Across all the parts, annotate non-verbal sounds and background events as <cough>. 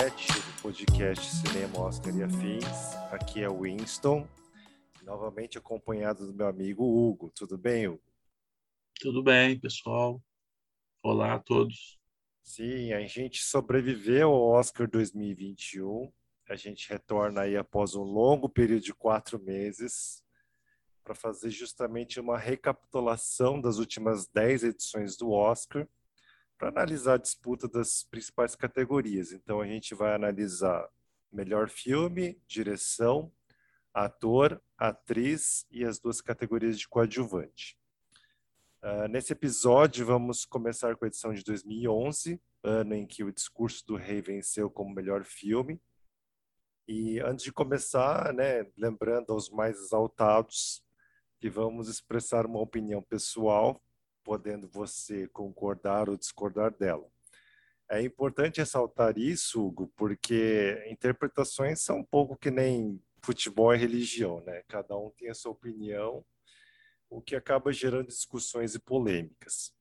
episódio 7 do podcast Cinema Oscar e Afins. Aqui é o Winston, novamente acompanhado do meu amigo Hugo. Tudo bem, Hugo? Tudo bem, pessoal. Olá a todos. Sim, a gente sobreviveu ao Oscar 2021. A gente retorna aí após um longo período de quatro meses para fazer justamente uma recapitulação das últimas dez edições do Oscar para analisar a disputa das principais categorias. Então a gente vai analisar melhor filme, direção, ator, atriz e as duas categorias de coadjuvante. Uh, nesse episódio vamos começar com a edição de 2011, ano em que o Discurso do Rei venceu como melhor filme. E antes de começar, né, lembrando aos mais exaltados que vamos expressar uma opinião pessoal podendo você concordar ou discordar dela. É importante ressaltar isso, Hugo, porque interpretações são um pouco que nem futebol e religião, né? Cada um tem a sua opinião, o que acaba gerando discussões e polêmicas.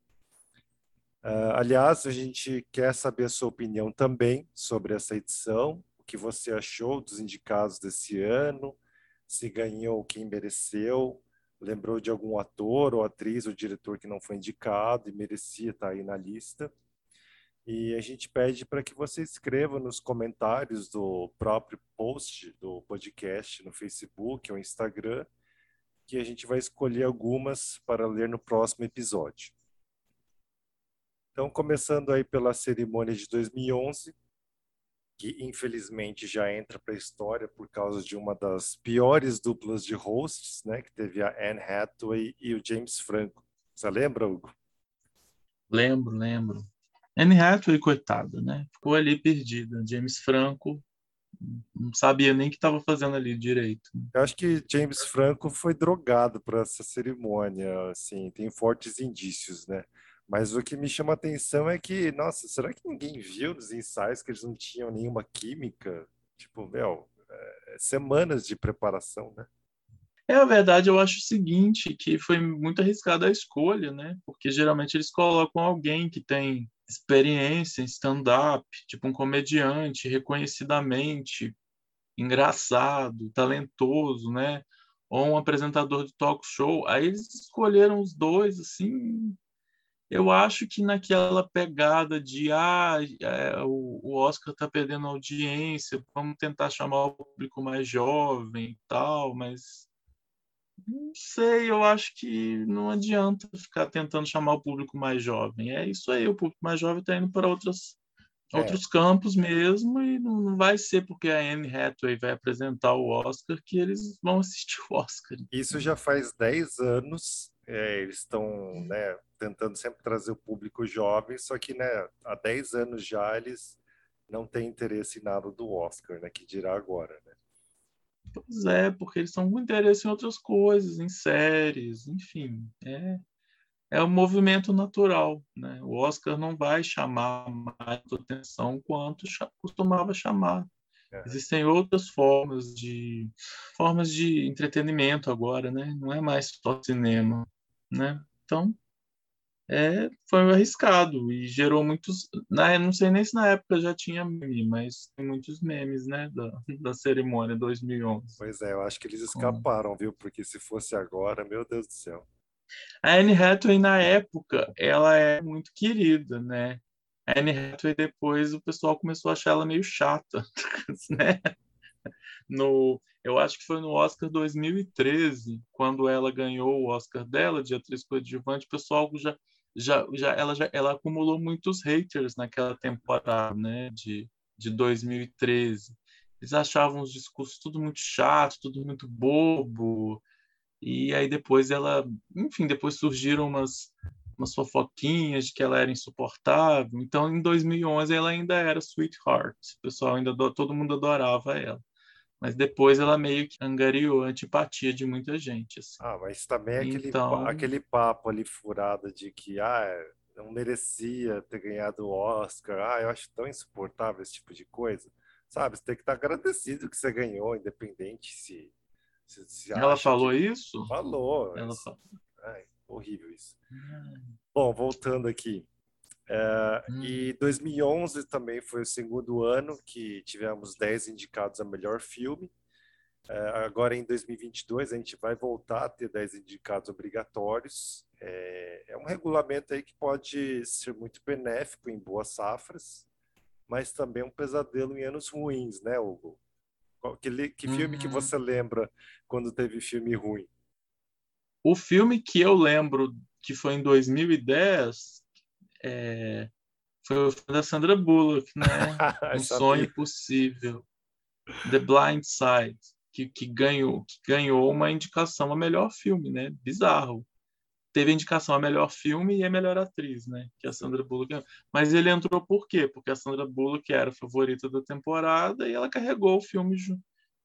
Uh, aliás, a gente quer saber a sua opinião também sobre essa edição, o que você achou dos indicados desse ano, se ganhou quem mereceu, lembrou de algum ator ou atriz ou diretor que não foi indicado e merecia estar aí na lista. E a gente pede para que você escreva nos comentários do próprio post do podcast no Facebook ou Instagram, que a gente vai escolher algumas para ler no próximo episódio. Então, começando aí pela cerimônia de 2011, que infelizmente já entra para a história por causa de uma das piores duplas de hosts, né, que teve a Anne Hathaway e o James Franco. Você lembra, Hugo? Lembro, lembro. Anne Hathaway, coitada, né? Ficou ali perdida. James Franco não sabia nem o que estava fazendo ali direito. Eu acho que James Franco foi drogado para essa cerimônia, assim, tem fortes indícios, né? Mas o que me chama atenção é que, nossa, será que ninguém viu nos ensaios que eles não tinham nenhuma química? Tipo, meu, é, semanas de preparação, né? É, a verdade, eu acho o seguinte, que foi muito arriscada a escolha, né? Porque geralmente eles colocam alguém que tem experiência em stand-up, tipo um comediante reconhecidamente engraçado, talentoso, né? Ou um apresentador de talk show. Aí eles escolheram os dois, assim, eu acho que naquela pegada de ah, é, o, o Oscar está perdendo audiência, vamos tentar chamar o público mais jovem e tal, mas não sei, eu acho que não adianta ficar tentando chamar o público mais jovem. É isso aí, o público mais jovem está indo para outros, é. outros campos mesmo, e não vai ser porque a Anne Hathaway vai apresentar o Oscar que eles vão assistir o Oscar. Isso já faz 10 anos é, eles estão né, tentando sempre trazer o público jovem, só que né, há 10 anos já eles não têm interesse em nada do Oscar, né, que dirá agora. Né? Pois é, porque eles estão com interesse em outras coisas, em séries, enfim. É, é um movimento natural. Né? O Oscar não vai chamar mais atenção quanto costumava chamar. É. Existem outras formas de formas de entretenimento agora, né? Não é mais só cinema né? Então, é, foi arriscado e gerou muitos. Né, não sei nem se na época já tinha meme, mas tem muitos memes, né, da, da cerimônia 2011. Pois é, eu acho que eles escaparam, viu? Porque se fosse agora, meu Deus do céu. A Anne Hathaway, na época, ela é muito querida, né? A Anne Hathaway, depois, o pessoal começou a achar ela meio chata, <laughs> né? No, eu acho que foi no Oscar 2013, quando ela ganhou o Oscar dela de atriz coadjuvante, o pessoal já já, já ela já ela acumulou muitos haters naquela temporada, né, de de 2013. Eles achavam os discursos tudo muito chato, tudo muito bobo. E aí depois ela, enfim, depois surgiram umas umas fofoquinhas de que ela era insuportável. Então, em 2011, ela ainda era sweetheart. O pessoal ainda, todo mundo adorava ela. Mas depois ela meio que angariou a antipatia de muita gente. Assim. Ah, mas também aquele, então... aquele papo ali furado de que ah, não merecia ter ganhado o Oscar. Ah, eu acho tão insuportável esse tipo de coisa. Sabe, você tem que estar agradecido que você ganhou, independente se. se, se ela falou que... isso? Falou. Ela falou. Ai, horrível isso. Bom, voltando aqui. É, hum. E 2011 também foi o segundo ano que tivemos 10 indicados a melhor filme. É, agora em 2022 a gente vai voltar a ter 10 indicados obrigatórios. É, é um regulamento aí que pode ser muito benéfico em boas safras, mas também um pesadelo em anos ruins, né, Hugo? Que, que filme uhum. que você lembra quando teve filme ruim? O filme que eu lembro que foi em 2010 é, foi o filme da Sandra Bullock, né? <laughs> um sonho possível. The Blind Side, que, que, ganhou, que ganhou uma indicação a melhor filme, né? Bizarro. Teve indicação a melhor filme e a melhor atriz, né? Que a Sandra Bullock ganhou. Mas ele entrou por quê? Porque a Sandra Bullock era a favorita da temporada e ela carregou o filme,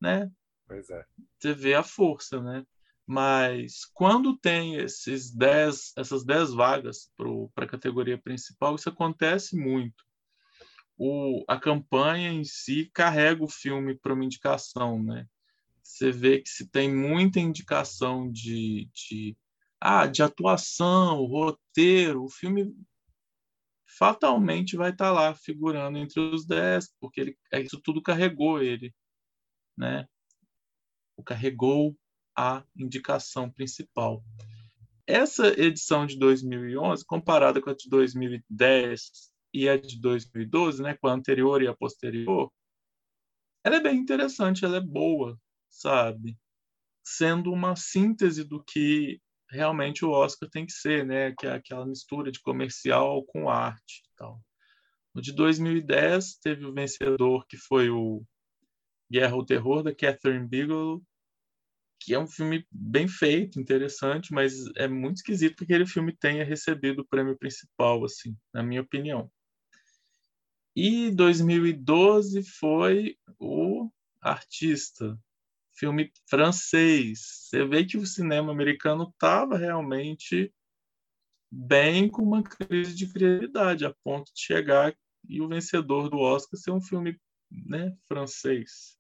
né? Pois é. Você vê a força, né? Mas quando tem esses dez, essas 10 vagas para a categoria principal, isso acontece muito. O, a campanha em si carrega o filme para uma indicação, né? Você vê que se tem muita indicação de, de, ah, de atuação, roteiro, o filme fatalmente vai estar tá lá figurando entre os 10, porque ele, isso tudo carregou ele, né? O carregou a indicação principal. Essa edição de 2011, comparada com a de 2010 e a de 2012, né, com a anterior e a posterior, ela é bem interessante, ela é boa, sabe? Sendo uma síntese do que realmente o Oscar tem que ser, né? Que é aquela mistura de comercial com arte e tal. No de 2010 teve o vencedor que foi o Guerra ao Terror da Catherine Bigelow, que é um filme bem feito, interessante, mas é muito esquisito que aquele filme tenha recebido o prêmio principal, assim, na minha opinião. E 2012 foi o Artista, filme francês. Você vê que o cinema americano estava realmente bem com uma crise de criatividade, a ponto de chegar e o vencedor do Oscar ser um filme né, francês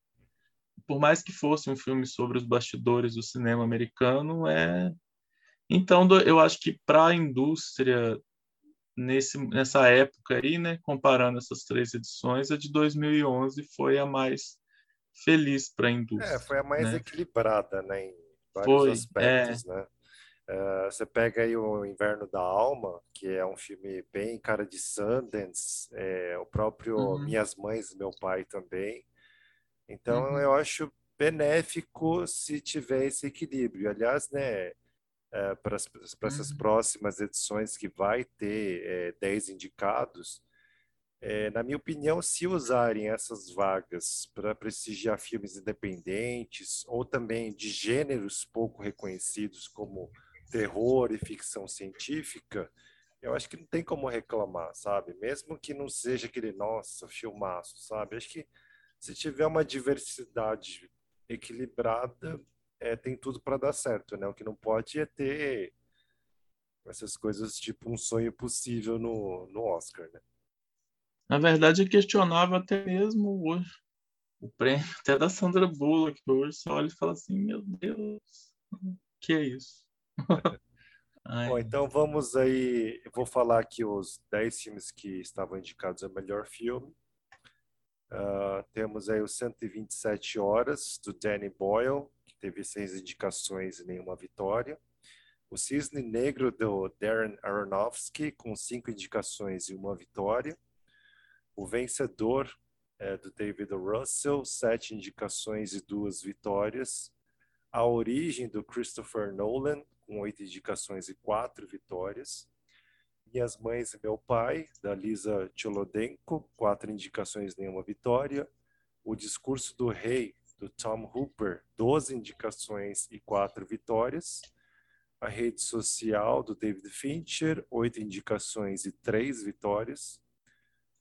por mais que fosse um filme sobre os bastidores do cinema americano, é então eu acho que para a indústria nesse nessa época aí, né, comparando essas três edições, a de 2011 foi a mais feliz para a indústria. É, foi a mais né? equilibrada, né, em vários foi, aspectos, é... né? Uh, você pega aí o Inverno da Alma, que é um filme bem cara de Sundance, é, o próprio uhum. Minhas Mães e Meu Pai também. Então, uhum. eu acho benéfico se tiver esse equilíbrio. Aliás, né, é, para essas uhum. próximas edições que vai ter é, 10 indicados, é, na minha opinião, se usarem essas vagas para prestigiar filmes independentes ou também de gêneros pouco reconhecidos como terror e ficção científica, eu acho que não tem como reclamar, sabe? Mesmo que não seja aquele, nossa, filmaço, sabe? Acho que se tiver uma diversidade equilibrada, é, tem tudo para dar certo, né? O que não pode é ter essas coisas tipo um sonho possível no, no Oscar, né? Na verdade, eu questionava até mesmo hoje o prêmio <laughs> até da Sandra Bullock, que hoje você olha e fala assim, meu Deus, que é isso? <laughs> Bom, então vamos aí, eu vou falar aqui os 10 filmes que estavam indicados a melhor filme. Uh, temos aí os 127 horas do Danny Boyle, que teve seis indicações e nenhuma vitória. O Cisne Negro do Darren Aronofsky, com cinco indicações e uma vitória. O Vencedor é, do David Russell, sete indicações e duas vitórias. A Origem do Christopher Nolan, com oito indicações e quatro vitórias. Minhas Mães e Meu Pai, da Lisa Cholodenko, quatro indicações, nenhuma vitória. O Discurso do Rei, do Tom Hooper, 12 indicações e quatro vitórias. A Rede Social, do David Fincher, oito indicações e três vitórias.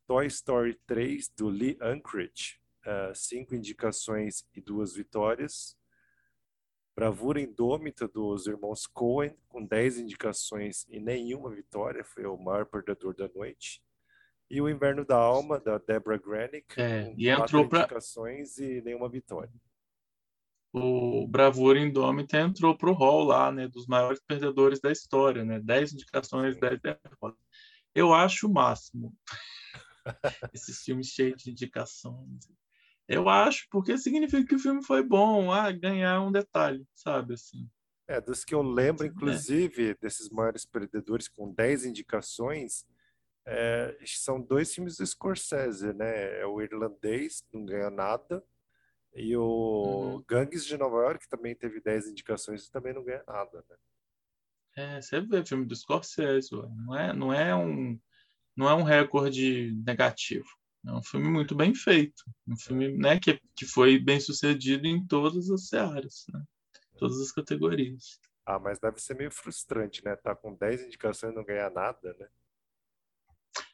Toy Story 3, do Lee Unkrich, uh, cinco indicações e duas vitórias. Bravura Indômita dos irmãos Coen, com 10 indicações e nenhuma vitória, foi o maior perdedor da noite. E o Inverno da Alma, da Deborah Granick, é, com e entrou pra... indicações e nenhuma vitória. O Bravura Indômita entrou para o hall lá, né, dos maiores perdedores da história, né, 10 indicações, Sim. 10 derrotas. Eu acho o máximo. <laughs> Esses filmes cheios de indicações. Eu acho, porque significa que o filme foi bom. Ah, ganhar um detalhe, sabe? Assim. É, dos que eu lembro, inclusive, é. desses maiores perdedores com 10 indicações, é, são dois filmes do Scorsese, né? É o Irlandês, não ganha nada, e o uhum. Gangues de Nova York, que também teve 10 indicações e também não ganha nada, né? É, você vê filme do Scorsese, não é, não é um não é um recorde negativo. É um filme muito bem feito, um filme né, que, que foi bem sucedido em todas as áreas, né? todas as categorias. Ah, mas deve ser meio frustrante, né? Tá com 10 indicações e não ganhar nada, né?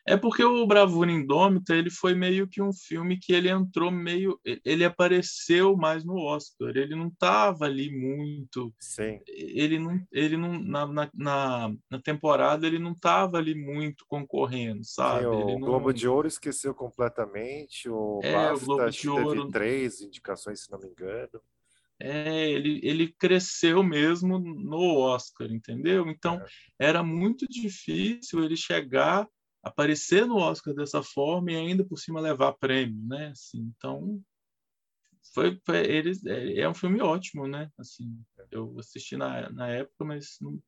É porque o Bravura Indômita, ele foi meio que um filme que ele entrou meio... Ele apareceu mais no Oscar. Ele não estava ali muito... Sim. Ele não... Ele não na, na, na temporada, ele não estava ali muito concorrendo, sabe? Sim, o não... Globo de Ouro esqueceu completamente. O é, BAFTA o Globo de Ouro... teve três indicações, se não me engano. É, ele, ele cresceu mesmo no Oscar, entendeu? Então, é. era muito difícil ele chegar aparecer no Oscar dessa forma e ainda por cima levar prêmio, né? Assim, então foi, foi eles é, é, um filme ótimo, né? Assim, eu assisti na, na época, mas não,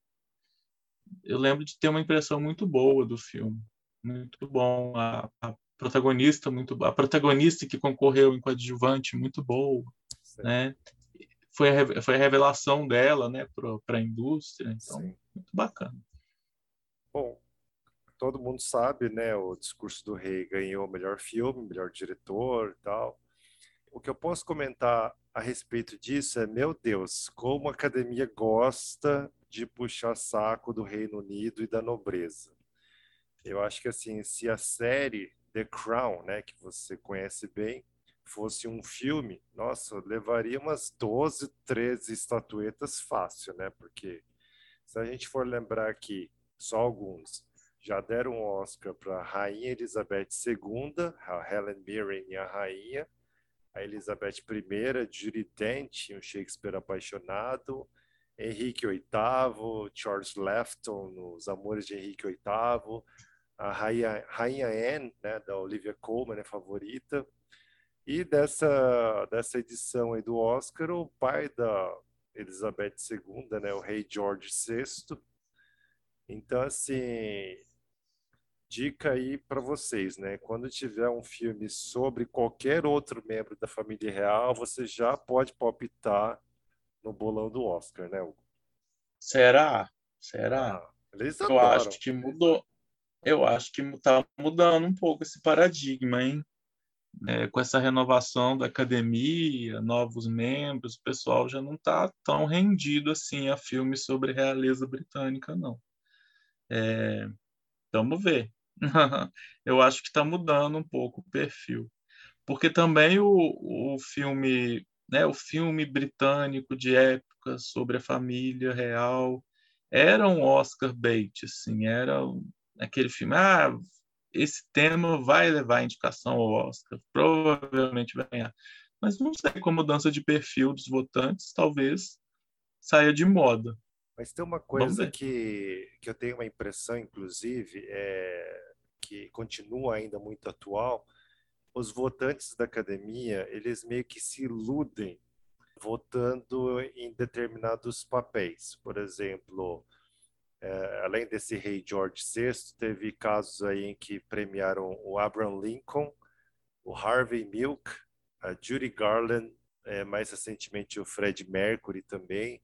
eu lembro de ter uma impressão muito boa do filme, muito bom. A, a protagonista muito a protagonista que concorreu em coadjuvante muito boa, Sim. né? Foi a, foi a revelação dela, né, para a indústria, então Sim. muito bacana. Bom, todo mundo sabe, né? O Discurso do Rei ganhou melhor filme, melhor diretor e tal. O que eu posso comentar a respeito disso é, meu Deus, como a academia gosta de puxar saco do Reino Unido e da nobreza. Eu acho que assim, se a série The Crown, né, que você conhece bem, fosse um filme, nossa, levaria umas 12, 13 estatuetas fácil, né? Porque se a gente for lembrar aqui, só alguns, já deram um Oscar para a Rainha Elizabeth II, a Helen Mirren a rainha, a Elizabeth I, Judy Dent, um Shakespeare apaixonado, Henrique VIII, Charles Lefton, Os Amores de Henrique VIII, a Rainha, Rainha Anne, né, da Olivia Colman, é favorita. E dessa, dessa edição aí do Oscar, o pai da Elizabeth II, né, o rei George VI. Então, assim, dica aí para vocês, né? Quando tiver um filme sobre qualquer outro membro da família real, você já pode palpitar no bolão do Oscar, né, Hugo? Será? Será? Ah, Eu acho que mudou. Eu acho que está mudando um pouco esse paradigma, hein? É, com essa renovação da academia, novos membros, o pessoal já não está tão rendido assim a filmes sobre realeza britânica, não. É, vamos ver. <laughs> eu acho que está mudando um pouco o perfil. Porque também o, o filme, né, o filme britânico de época sobre a família real era um Oscar bait, assim, era aquele filme, ah, esse tema vai levar a indicação ao Oscar, provavelmente vai ganhar. Mas não sei, com a mudança de perfil dos votantes, talvez saia de moda. Mas tem uma coisa que, que eu tenho uma impressão, inclusive, é, que continua ainda muito atual, os votantes da academia, eles meio que se iludem votando em determinados papéis. Por exemplo, é, além desse rei George VI, teve casos aí em que premiaram o Abraham Lincoln, o Harvey Milk, a Judy Garland, é, mais recentemente o Fred Mercury também.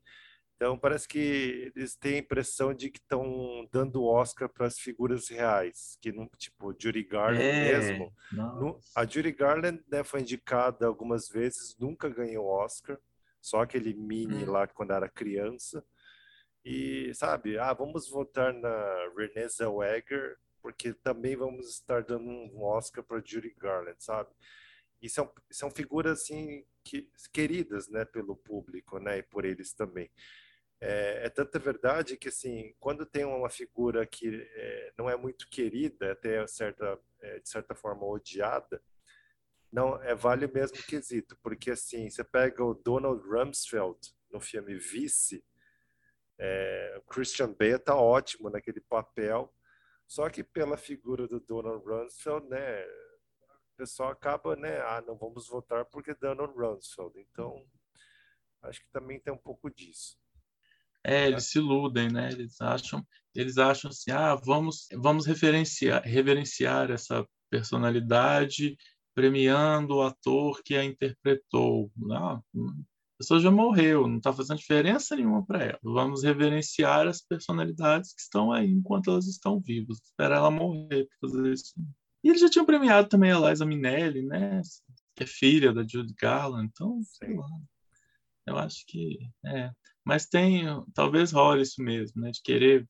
Então parece que eles têm a impressão de que estão dando Oscar para as figuras reais, que não tipo Judy Garland é, mesmo. No, a Judy Garland né, foi indicada algumas vezes, nunca ganhou Oscar, só aquele mini hum. lá quando era criança. E sabe, ah, vamos votar na Renée Zellweger porque também vamos estar dando um Oscar para Judy Garland, sabe? E são, são figuras assim que, queridas, né, pelo público, né, e por eles também. É, é, tanta verdade que, assim, quando tem uma figura que é, não é muito querida, até certa, é, de certa forma odiada, não é vale o mesmo quesito, porque, assim, você pega o Donald Rumsfeld no filme Vice, é, o Christian Bale tá ótimo naquele papel, Só que pela figura do Donald Rumsfeld, né, o pessoal acaba, né, ah, não vamos votar porque Donald Rumsfeld. Então, acho que também tem um pouco disso. É, eles se iludem, né? Eles acham, eles acham assim, ah, vamos, vamos referenciar, reverenciar essa personalidade premiando o ator que a interpretou. Não, a pessoa já morreu, não está fazendo diferença nenhuma para ela. Vamos reverenciar as personalidades que estão aí enquanto elas estão vivas. Esperar ela morrer para fazer isso. E eles já tinham premiado também a Liza Minnelli, né? Que é filha da Judy Garland. Então, sei lá. Eu acho que é. Mas tem, talvez role isso mesmo, né? De querer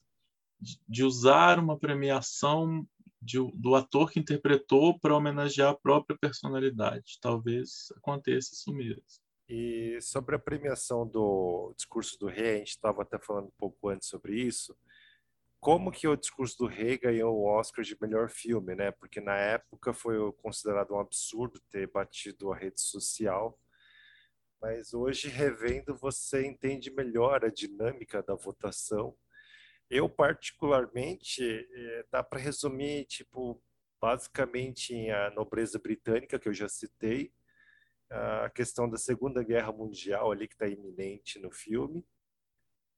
de usar uma premiação de, do ator que interpretou para homenagear a própria personalidade. Talvez aconteça isso mesmo. E sobre a premiação do discurso do rei, a gente estava até falando um pouco antes sobre isso. Como que o discurso do rei ganhou o Oscar de melhor filme, né? Porque na época foi considerado um absurdo ter batido a rede social mas hoje revendo você entende melhor a dinâmica da votação. Eu particularmente eh, dá para resumir tipo basicamente a nobreza britânica que eu já citei, a questão da Segunda Guerra Mundial ali que está iminente no filme.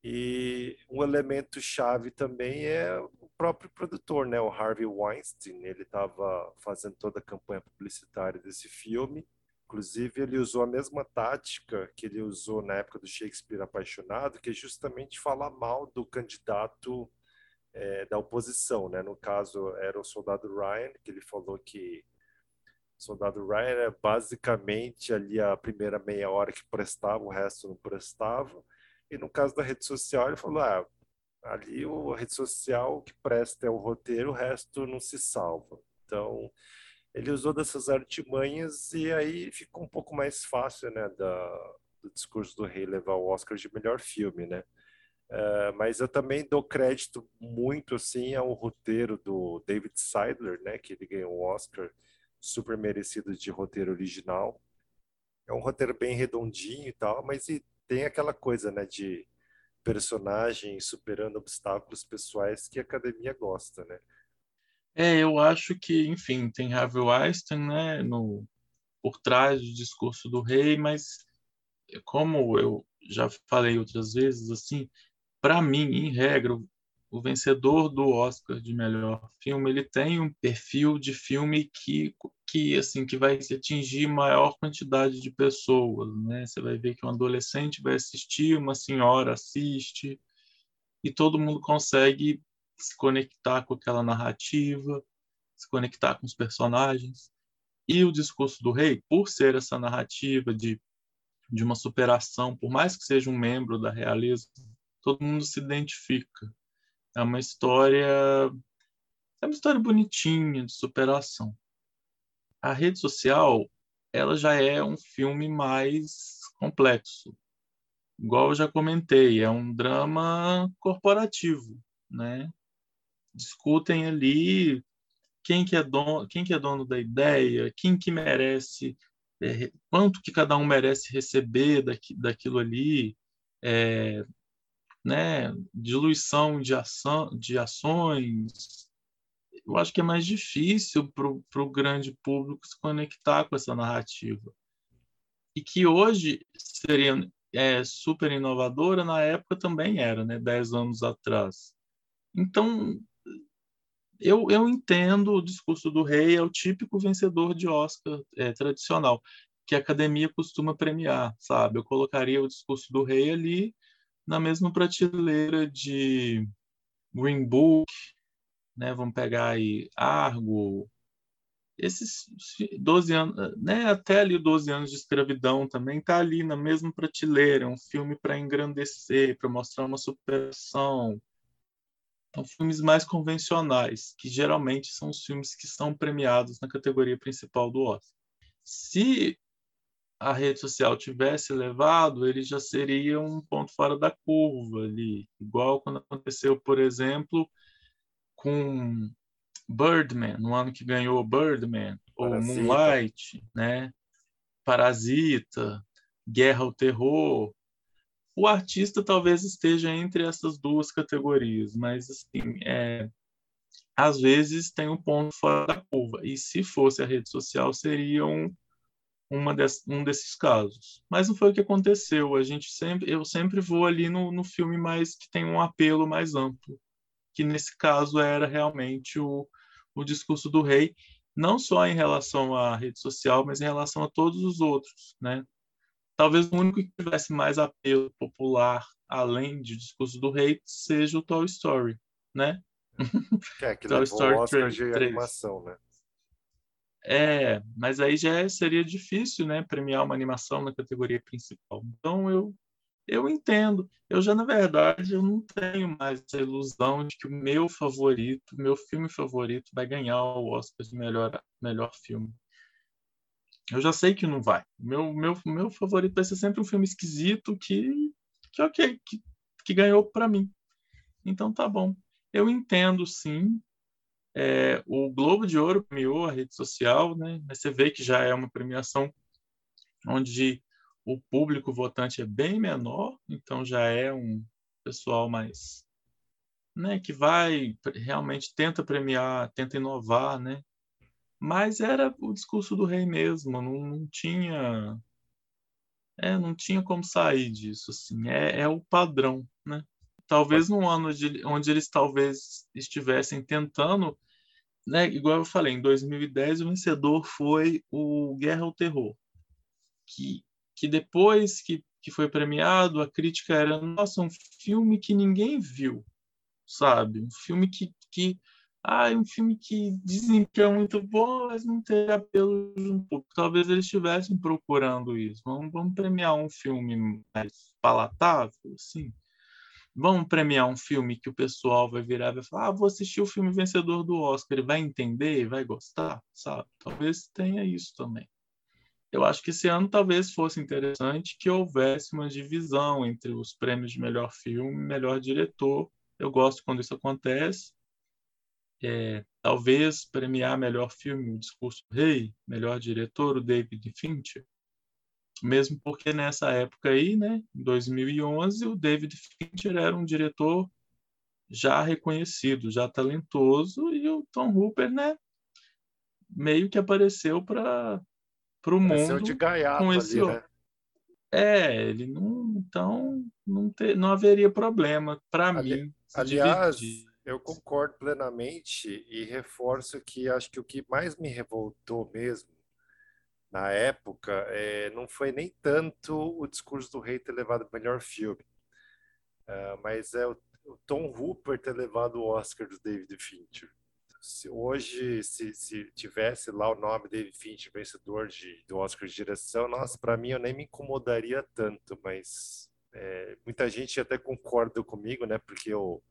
E um elemento chave também é o próprio produtor, né, o Harvey Weinstein. Ele estava fazendo toda a campanha publicitária desse filme Inclusive, ele usou a mesma tática que ele usou na época do Shakespeare Apaixonado, que é justamente falar mal do candidato é, da oposição. Né? No caso, era o soldado Ryan, que ele falou que o soldado Ryan é basicamente ali a primeira meia hora que prestava, o resto não prestava. E no caso da rede social, ele falou: ah, ali a rede social que presta é o roteiro, o resto não se salva. Então, ele usou dessas artimanhas e aí ficou um pouco mais fácil, né, da, do discurso do rei levar o Oscar de melhor filme, né? Uh, mas eu também dou crédito muito assim ao roteiro do David Seidler, né, que ele ganhou o Oscar super merecido de roteiro original. É um roteiro bem redondinho e tal, mas e tem aquela coisa, né, de personagem superando obstáculos pessoais que a academia gosta, né? É, eu acho que, enfim, tem Harvey Weinstein, né, no, por trás do discurso do rei, mas como eu já falei outras vezes, assim, para mim, em regra, o vencedor do Oscar de melhor filme, ele tem um perfil de filme que, que assim, que vai atingir maior quantidade de pessoas, né? Você vai ver que um adolescente vai assistir, uma senhora assiste, e todo mundo consegue se conectar com aquela narrativa, se conectar com os personagens. E o discurso do rei, por ser essa narrativa de, de uma superação, por mais que seja um membro da realeza, todo mundo se identifica. É uma história é uma história bonitinha de superação. A rede social, ela já é um filme mais complexo. Igual eu já comentei, é um drama corporativo, né? Discutem ali quem que é dono, quem que é dono da ideia, quem que merece, é, quanto que cada um merece receber daqui, daquilo ali, é, né, diluição de, ação, de ações. Eu acho que é mais difícil para o grande público se conectar com essa narrativa. E que hoje seria é, super inovadora, na época também era, né, dez anos atrás. Então, eu, eu entendo o discurso do rei, é o típico vencedor de Oscar é, tradicional, que a academia costuma premiar, sabe? Eu colocaria o discurso do rei ali na mesma prateleira de Green Book, né? Vamos pegar aí Argo, esses 12 anos, né, até ali 12 anos de escravidão também tá ali na mesma prateleira, é um filme para engrandecer, para mostrar uma superação, são filmes mais convencionais, que geralmente são os filmes que são premiados na categoria principal do Oscar. Se a rede social tivesse levado, ele já seria um ponto fora da curva ali, igual quando aconteceu, por exemplo, com Birdman, no ano que ganhou Birdman, Parasita. ou Moonlight, né? Parasita, Guerra ao Terror, o artista talvez esteja entre essas duas categorias, mas assim, é, às vezes tem um ponto fora da curva. E se fosse a rede social, seria um, uma des, um desses casos. Mas não foi o que aconteceu. A gente sempre, eu sempre vou ali no, no filme mais que tem um apelo mais amplo, que nesse caso era realmente o, o discurso do rei, não só em relação à rede social, mas em relação a todos os outros, né? Talvez o único que tivesse mais apelo popular, além de discurso do rei, seja o Toy Story, né? É, que <laughs> Toy Story o Oscar 3, de animação, né? É, mas aí já seria difícil, né, premiar uma animação na categoria principal. Então eu eu entendo. Eu já na verdade eu não tenho mais essa ilusão de que o meu favorito, meu filme favorito vai ganhar o Oscar de melhor melhor filme. Eu já sei que não vai. Meu meu meu favorito vai ser sempre um filme esquisito que que ok, que, que ganhou para mim. Então tá bom. Eu entendo sim é, o Globo de Ouro premiou a rede social, né? Mas você vê que já é uma premiação onde o público votante é bem menor, então já é um pessoal mais, né? Que vai realmente tenta premiar, tenta inovar, né? Mas era o discurso do rei mesmo, não, não tinha, é, não tinha como sair disso, assim. É, é o padrão, né? talvez num ano de, onde eles talvez estivessem tentando, né, igual eu falei, em 2010 o vencedor foi o Guerra ao Terror, que, que depois que, que foi premiado, a crítica era, nossa, um filme que ninguém viu, sabe? Um filme que, que ah, é um filme que dizem que é muito bom, mas não tem apelo um pouco. Talvez eles estivessem procurando isso. Vamos, vamos premiar um filme mais palatável, assim vamos premiar um filme que o pessoal vai virar e vai falar: ah, vou assistir o filme vencedor do Oscar, ele vai entender, vai gostar, sabe? Talvez tenha isso também. Eu acho que esse ano talvez fosse interessante que houvesse uma divisão entre os prêmios de melhor filme e melhor diretor. Eu gosto quando isso acontece. É, talvez premiar melhor filme, o Discurso do Rei, melhor diretor, o David Fincher mesmo porque nessa época aí, né, em 2011, o David Fincher era um diretor já reconhecido, já talentoso, e o Tom Hooper, né, meio que apareceu para o mundo de gaiato com esse ali, né? É, ele não, então não, ter, não haveria problema para mim. Aliás, dividir. Eu concordo plenamente e reforço que acho que o que mais me revoltou mesmo na época, é, não foi nem tanto o discurso do rei ter levado o melhor filme, uh, mas é o, o, Tom Hooper ter levado o Oscar do David Fincher. Se hoje, se, se tivesse lá o nome David Fincher vencedor de, do Oscar de direção, nossa, para mim eu nem me incomodaria tanto, mas é, muita gente até concorda comigo, né? Porque o,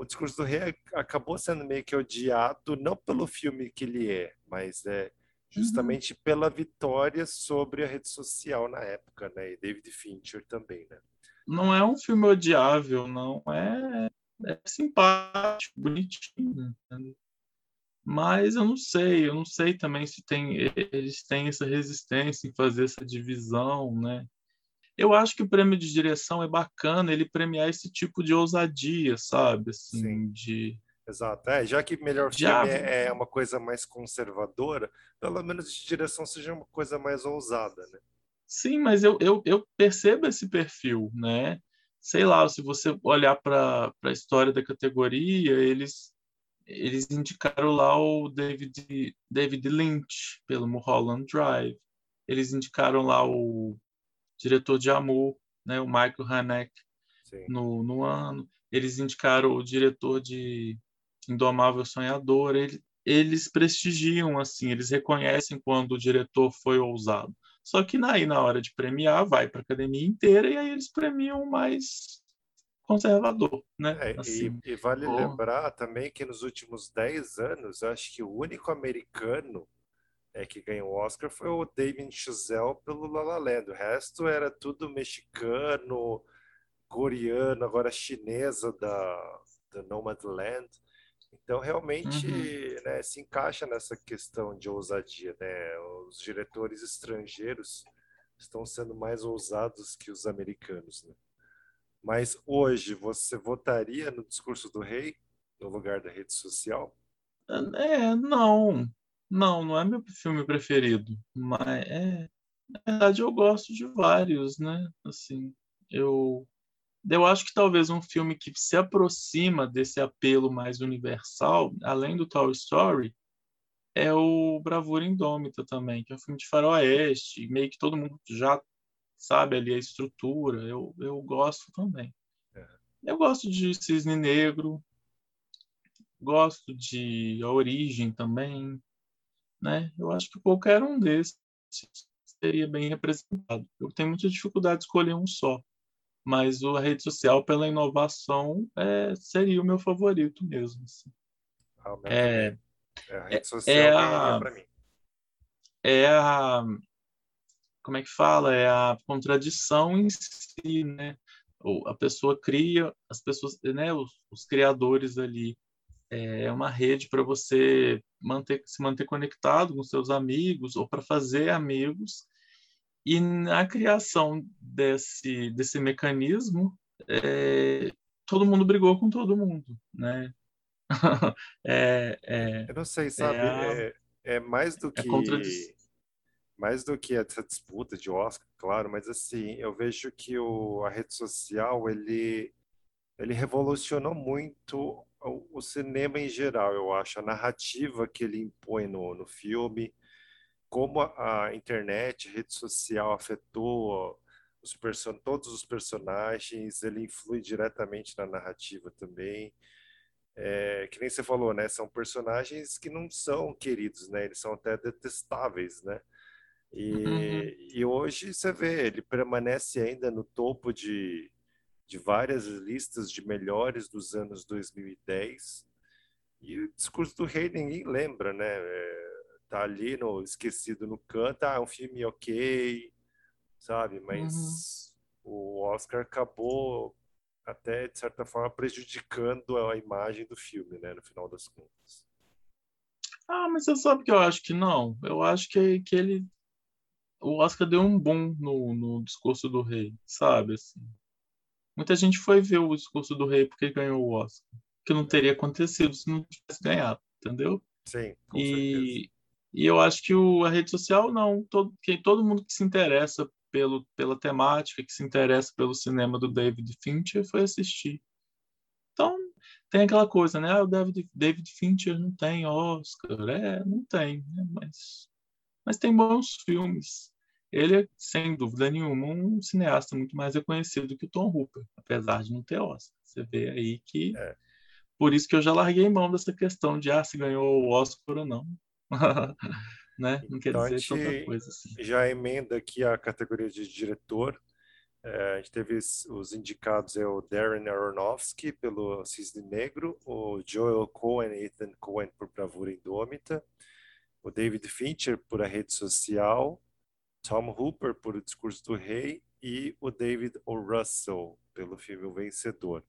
o discurso do rei acabou sendo meio que odiado, não pelo filme que ele é, mas é justamente uhum. pela vitória sobre a rede social na época, né? E David Fincher também, né? Não é um filme odiável, não é, é simpático, bonitinho, mas eu não sei, eu não sei também se tem eles têm essa resistência em fazer essa divisão, né? Eu acho que o prêmio de direção é bacana ele premiar esse tipo de ousadia, sabe? Assim, Sim. de Exato. É, já que melhor já... filme é, é uma coisa mais conservadora, pelo menos de direção seja uma coisa mais ousada, né? Sim, mas eu, eu, eu percebo esse perfil, né? Sei lá, se você olhar para a história da categoria, eles eles indicaram lá o David, David Lynch pelo Mulholland Drive. Eles indicaram lá o diretor de Amor, né, o Michael Haneke, no, no ano. Eles indicaram o diretor de Indomável Sonhador, ele, eles prestigiam, assim, eles reconhecem quando o diretor foi ousado. Só que aí, na hora de premiar, vai para a academia inteira e aí eles premiam mais conservador, né? É, assim, e, e, vale lembrar também que nos últimos 10 anos, acho que o único americano é, que ganhou o Oscar foi o Damien Chazelle pelo La La Land. O resto era tudo mexicano, coreano, agora chinesa da, da Nomadland. Então, realmente, uhum. né, se encaixa nessa questão de ousadia. Né? Os diretores estrangeiros estão sendo mais ousados que os americanos. Né? Mas hoje, você votaria no discurso do rei? no lugar da rede social? É, não. Não, não é meu filme preferido. Mas é. Na verdade, eu gosto de vários, né? Assim, eu. Eu acho que talvez um filme que se aproxima desse apelo mais universal, além do Toy Story, é o Bravura Indômita também, que é um filme de faroeste, meio que todo mundo já sabe ali a estrutura. Eu, eu gosto também. É. Eu gosto de Cisne Negro, gosto de A Origem também, né? Eu acho que qualquer um desses seria bem representado. Eu tenho muita dificuldade de escolher um só, mas a rede social pela inovação é, seria o meu favorito mesmo. Assim. Ah, é, é, a rede social é a, mim. É a como é que fala? É a contradição em si, né? A pessoa cria, as pessoas, né? Os, os criadores ali é uma rede para você manter, se manter conectado com seus amigos ou para fazer amigos. E na criação desse, desse mecanismo, é, todo mundo brigou com todo mundo, né? <laughs> é, é, Eu não sei, sabe? É, a, é, é mais do é que mais do que essa disputa de Oscar, claro, mas assim, eu vejo que o, a rede social ele ele revolucionou muito o, cinema em geral, eu acho, a narrativa que ele impõe no, no filme, como a, a internet, a rede social afetou os person todos os personagens, ele influi diretamente na narrativa também. É, que nem você falou, né? São personagens que não são queridos, né? Eles são até detestáveis, né? E, uhum. e hoje você vê, ele permanece ainda no topo de, de várias listas de melhores dos anos 2010. E o discurso do rei ninguém lembra, né? É, tá ali no esquecido no canto, ah, é um filme ok, sabe? Mas uhum. o Oscar acabou até de certa forma prejudicando a imagem do filme, né? No final das contas. Ah, mas você sabe que eu acho que não. Eu acho que, que ele o Oscar deu um boom no, no discurso do rei, sabe? Assim. Muita gente foi ver o discurso do rei porque ganhou o Oscar. Que não teria acontecido se não tivesse ganhado, entendeu? Sim, com e, e eu acho que o, a rede social, não. Todo, quem, todo mundo que se interessa pelo, pela temática, que se interessa pelo cinema do David Fincher, foi assistir. Então, tem aquela coisa, né? Ah, o David, David Fincher não tem Oscar. É, não tem, né? Mas, mas tem bons filmes. Ele é, sem dúvida nenhuma, um cineasta muito mais reconhecido que o Tom Hooper, apesar de não ter Oscar. Você vê aí que. É. Por isso que eu já larguei mão dessa questão de ah, se ganhou o Oscar ou não. <laughs> né? Não quer então, dizer tanta coisa assim. Já emenda aqui a categoria de diretor. É, a gente teve os indicados é o Darren Aronofsky pelo Cisne Negro, o Joel Cohen e Ethan Cohen por Bravura Indômita, o David Fincher por A Rede Social, Tom Hooper por O Discurso do Rei e o David O. Russell pelo filme O Vencedor.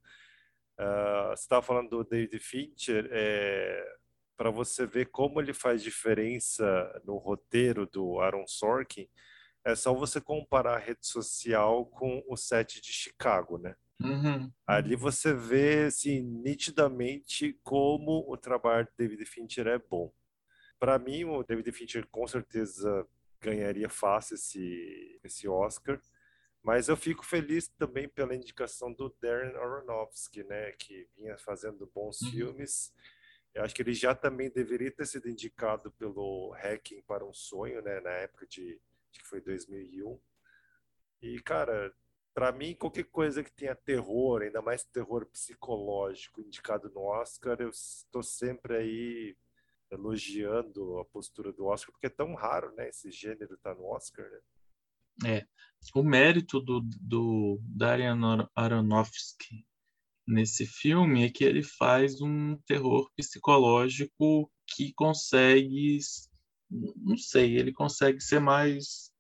Uh, você estava falando do David Fincher, é, para você ver como ele faz diferença no roteiro do Aaron Sorkin, é só você comparar a rede social com o set de Chicago, né? Uhum. Ali você vê assim, nitidamente como o trabalho do David Fincher é bom. Para mim, o David Fincher com certeza ganharia fácil esse, esse Oscar. Mas eu fico feliz também pela indicação do Darren Aronofsky, né, que vinha fazendo bons uhum. filmes. Eu acho que ele já também deveria ter sido indicado pelo Hacking para um Sonho, né, na época de acho que foi 2001. E cara, para mim qualquer coisa que tenha terror, ainda mais terror psicológico indicado no Oscar, eu estou sempre aí elogiando a postura do Oscar, porque é tão raro, né? Esse gênero tá no Oscar, né? É. O mérito do, do Darren Aronofsky nesse filme é que ele faz um terror psicológico que consegue, não sei, ele consegue ser mais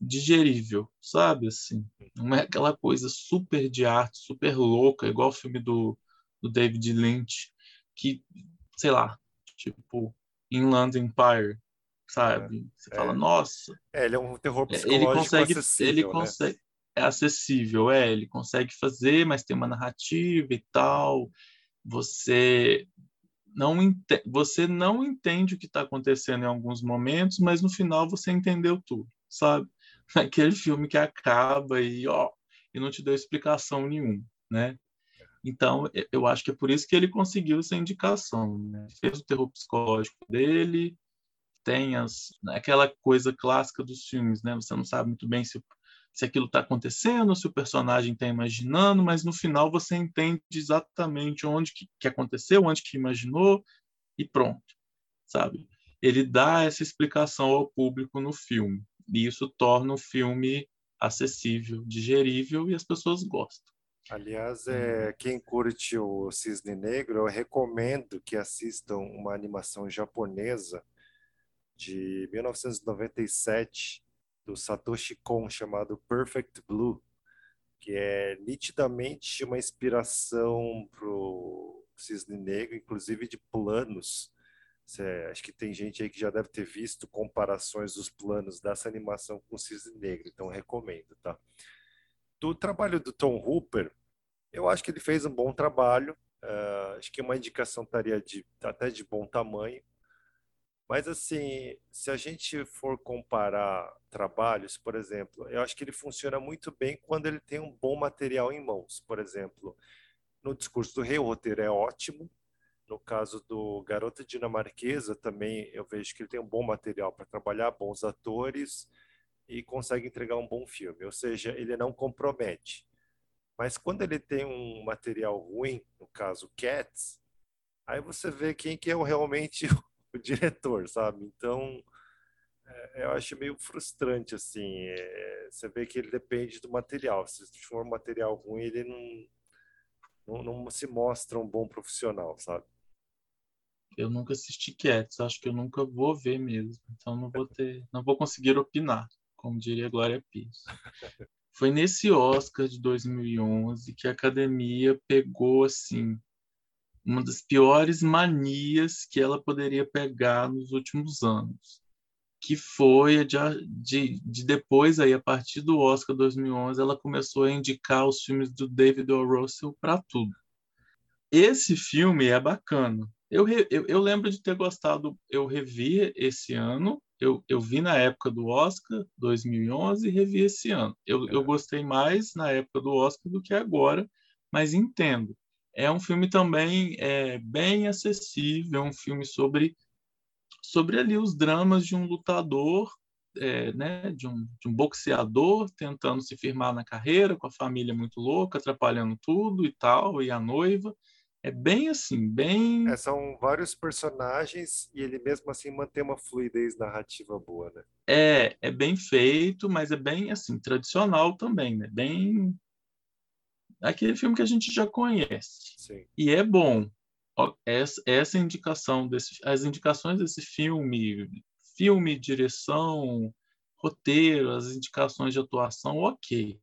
digerível, sabe? Assim, não é aquela coisa super de arte, super louca, igual o filme do, do David Lynch, que, sei lá, tipo Inland Empire, sabe? É, Você é. fala, nossa. É, ele é um terror psicológico ele consegue, acessível, ele né? consegue, é acessível, é, ele consegue fazer, mas tem uma narrativa e tal. você não você não entende o que está acontecendo em alguns momentos, mas no final você entendeu tudo, sabe? <laughs> Aquele filme que acaba e ó, e não te deu explicação nenhuma, né? Então, eu acho que é por isso que ele conseguiu essa indicação. Né? Fez o terror psicológico dele, tem as, aquela coisa clássica dos filmes, né? Você não sabe muito bem se se aquilo está acontecendo, se o personagem está imaginando, mas no final você entende exatamente onde que, que aconteceu, onde que imaginou e pronto, sabe? Ele dá essa explicação ao público no filme e isso torna o filme acessível, digerível e as pessoas gostam. Aliás, é, quem curte o Cisne Negro, eu recomendo que assistam uma animação japonesa de 1997 do Satoshi Kon chamado Perfect Blue, que é nitidamente uma inspiração para o Cisne Negro, inclusive de planos. Cê, acho que tem gente aí que já deve ter visto comparações dos planos dessa animação com o Cisne Negro, então recomendo, tá? Do trabalho do Tom Hooper, eu acho que ele fez um bom trabalho. Uh, acho que uma indicação estaria de, até de bom tamanho. Mas, assim, se a gente for comparar trabalhos, por exemplo, eu acho que ele funciona muito bem quando ele tem um bom material em mãos. Por exemplo, no discurso do rei, o roteiro é ótimo. No caso do Garota Dinamarquesa, também eu vejo que ele tem um bom material para trabalhar, bons atores e consegue entregar um bom filme. Ou seja, ele não compromete. Mas quando ele tem um material ruim, no caso Cats, aí você vê quem que é realmente <laughs> o diretor, sabe? Então, é, eu acho meio frustrante, assim. É, você vê que ele depende do material. Se for um material ruim, ele não, não, não se mostra um bom profissional, sabe? Eu nunca assisti Cats, acho que eu nunca vou ver mesmo. Então não vou ter, não vou conseguir opinar, como diria Glória Pires. Foi nesse Oscar de 2011 que a academia pegou assim uma das piores manias que ela poderia pegar nos últimos anos, que foi a de, de, de, depois aí a partir do Oscar 2011 ela começou a indicar os filmes do David O. Russell para tudo. Esse filme é bacana. Eu, eu, eu, lembro de ter gostado, eu revi esse ano, eu, eu vi na época do Oscar 2011 e revi esse ano. Eu, eu gostei mais na época do Oscar do que agora, mas entendo é um filme também é, bem acessível, é um filme sobre, sobre ali os dramas de um lutador, é, né, de, um, de um boxeador tentando se firmar na carreira, com a família muito louca, atrapalhando tudo e tal, e a noiva. É bem assim, bem. É, são vários personagens e ele mesmo assim mantém uma fluidez narrativa boa, né? É, é bem feito, mas é bem assim, tradicional também, né? Bem aquele filme que a gente já conhece. Sim. E é bom. Essa, essa indicação desse, as indicações desse filme, filme, direção, roteiro, as indicações de atuação, ok.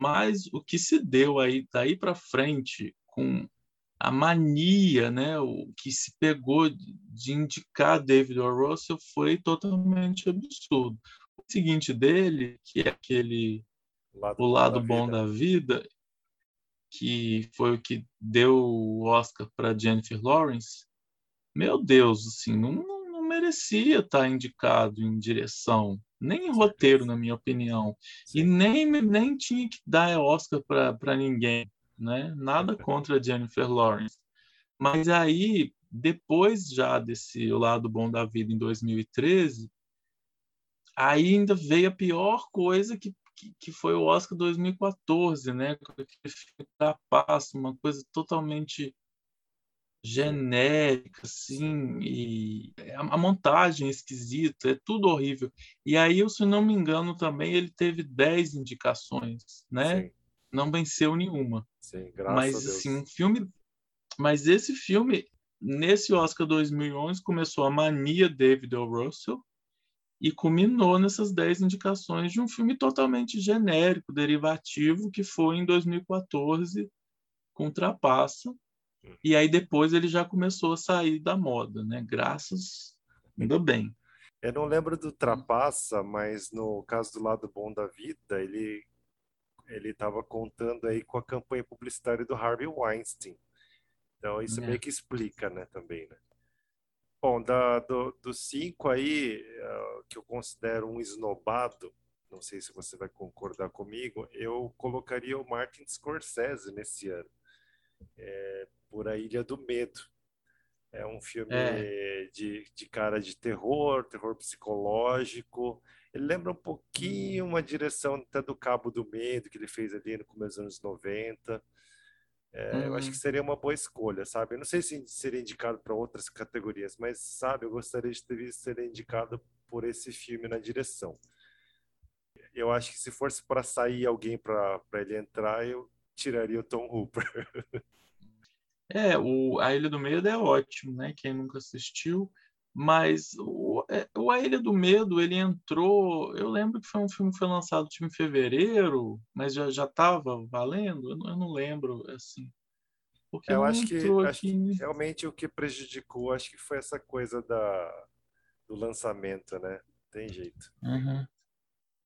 Mas o que se deu aí daí para frente com a mania, né, o que se pegou de indicar David O. Russell foi totalmente absurdo. O seguinte dele, que é aquele lado o lado bom da, bom da vida, que foi o que deu o Oscar para Jennifer Lawrence, meu Deus, assim, não, não merecia estar indicado em direção, nem em roteiro, na minha opinião, Sim. e nem, nem tinha que dar Oscar para ninguém, né? Nada contra Jennifer Lawrence. Mas aí, depois já desse O Lado Bom da Vida em 2013, aí ainda veio a pior coisa que que, que foi o Oscar 2014, né? Com aquele da uma coisa totalmente genérica, assim, e a, montagem é esquisita, é tudo horrível. E aí, se não me engano, também ele teve 10 indicações, né? Sim. Não venceu nenhuma. Sim, mas assim, um filme, mas esse filme nesse Oscar 2011 começou a mania David O. Russell e culminou nessas 10 indicações de um filme totalmente genérico, derivativo, que foi em 2014 com Trapaça. E aí depois ele já começou a sair da moda, né? Graças, ainda bem. Eu não lembro do Trapaça, mas no caso do Lado Bom da Vida, ele ele estava contando aí com a campanha publicitária do Harvey Weinstein. Então isso é. meio que explica, né, também, né? Bom, da, do, dos cinco aí, uh, que eu considero um esnobado, não sei se você vai concordar comigo, eu colocaria o Martin Scorsese nesse ano, é, por A Ilha do Medo. É um filme é. De, de cara de terror, terror psicológico. Ele lembra um pouquinho uma direção até do Cabo do Medo, que ele fez ali no começo dos anos 90. É, hum. Eu acho que hum. seria uma boa escolha, sabe? Eu não sei se seria indicado para outras categorias, mas, sabe, eu gostaria de ter visto ser indicado por esse filme na direção. Eu acho que se fosse para sair alguém para ele entrar, eu tiraria o Tom Hooper. <laughs> É, o, A Ilha do Medo é ótimo, né? Quem nunca assistiu. Mas o, é, o A Ilha do Medo, ele entrou. Eu lembro que foi um filme que foi lançado tipo, em fevereiro, mas já já estava valendo. Eu não, eu não, lembro assim. Porque eu acho que, acho que, realmente o que prejudicou, acho que foi essa coisa da, do lançamento, né? Tem jeito. Uhum.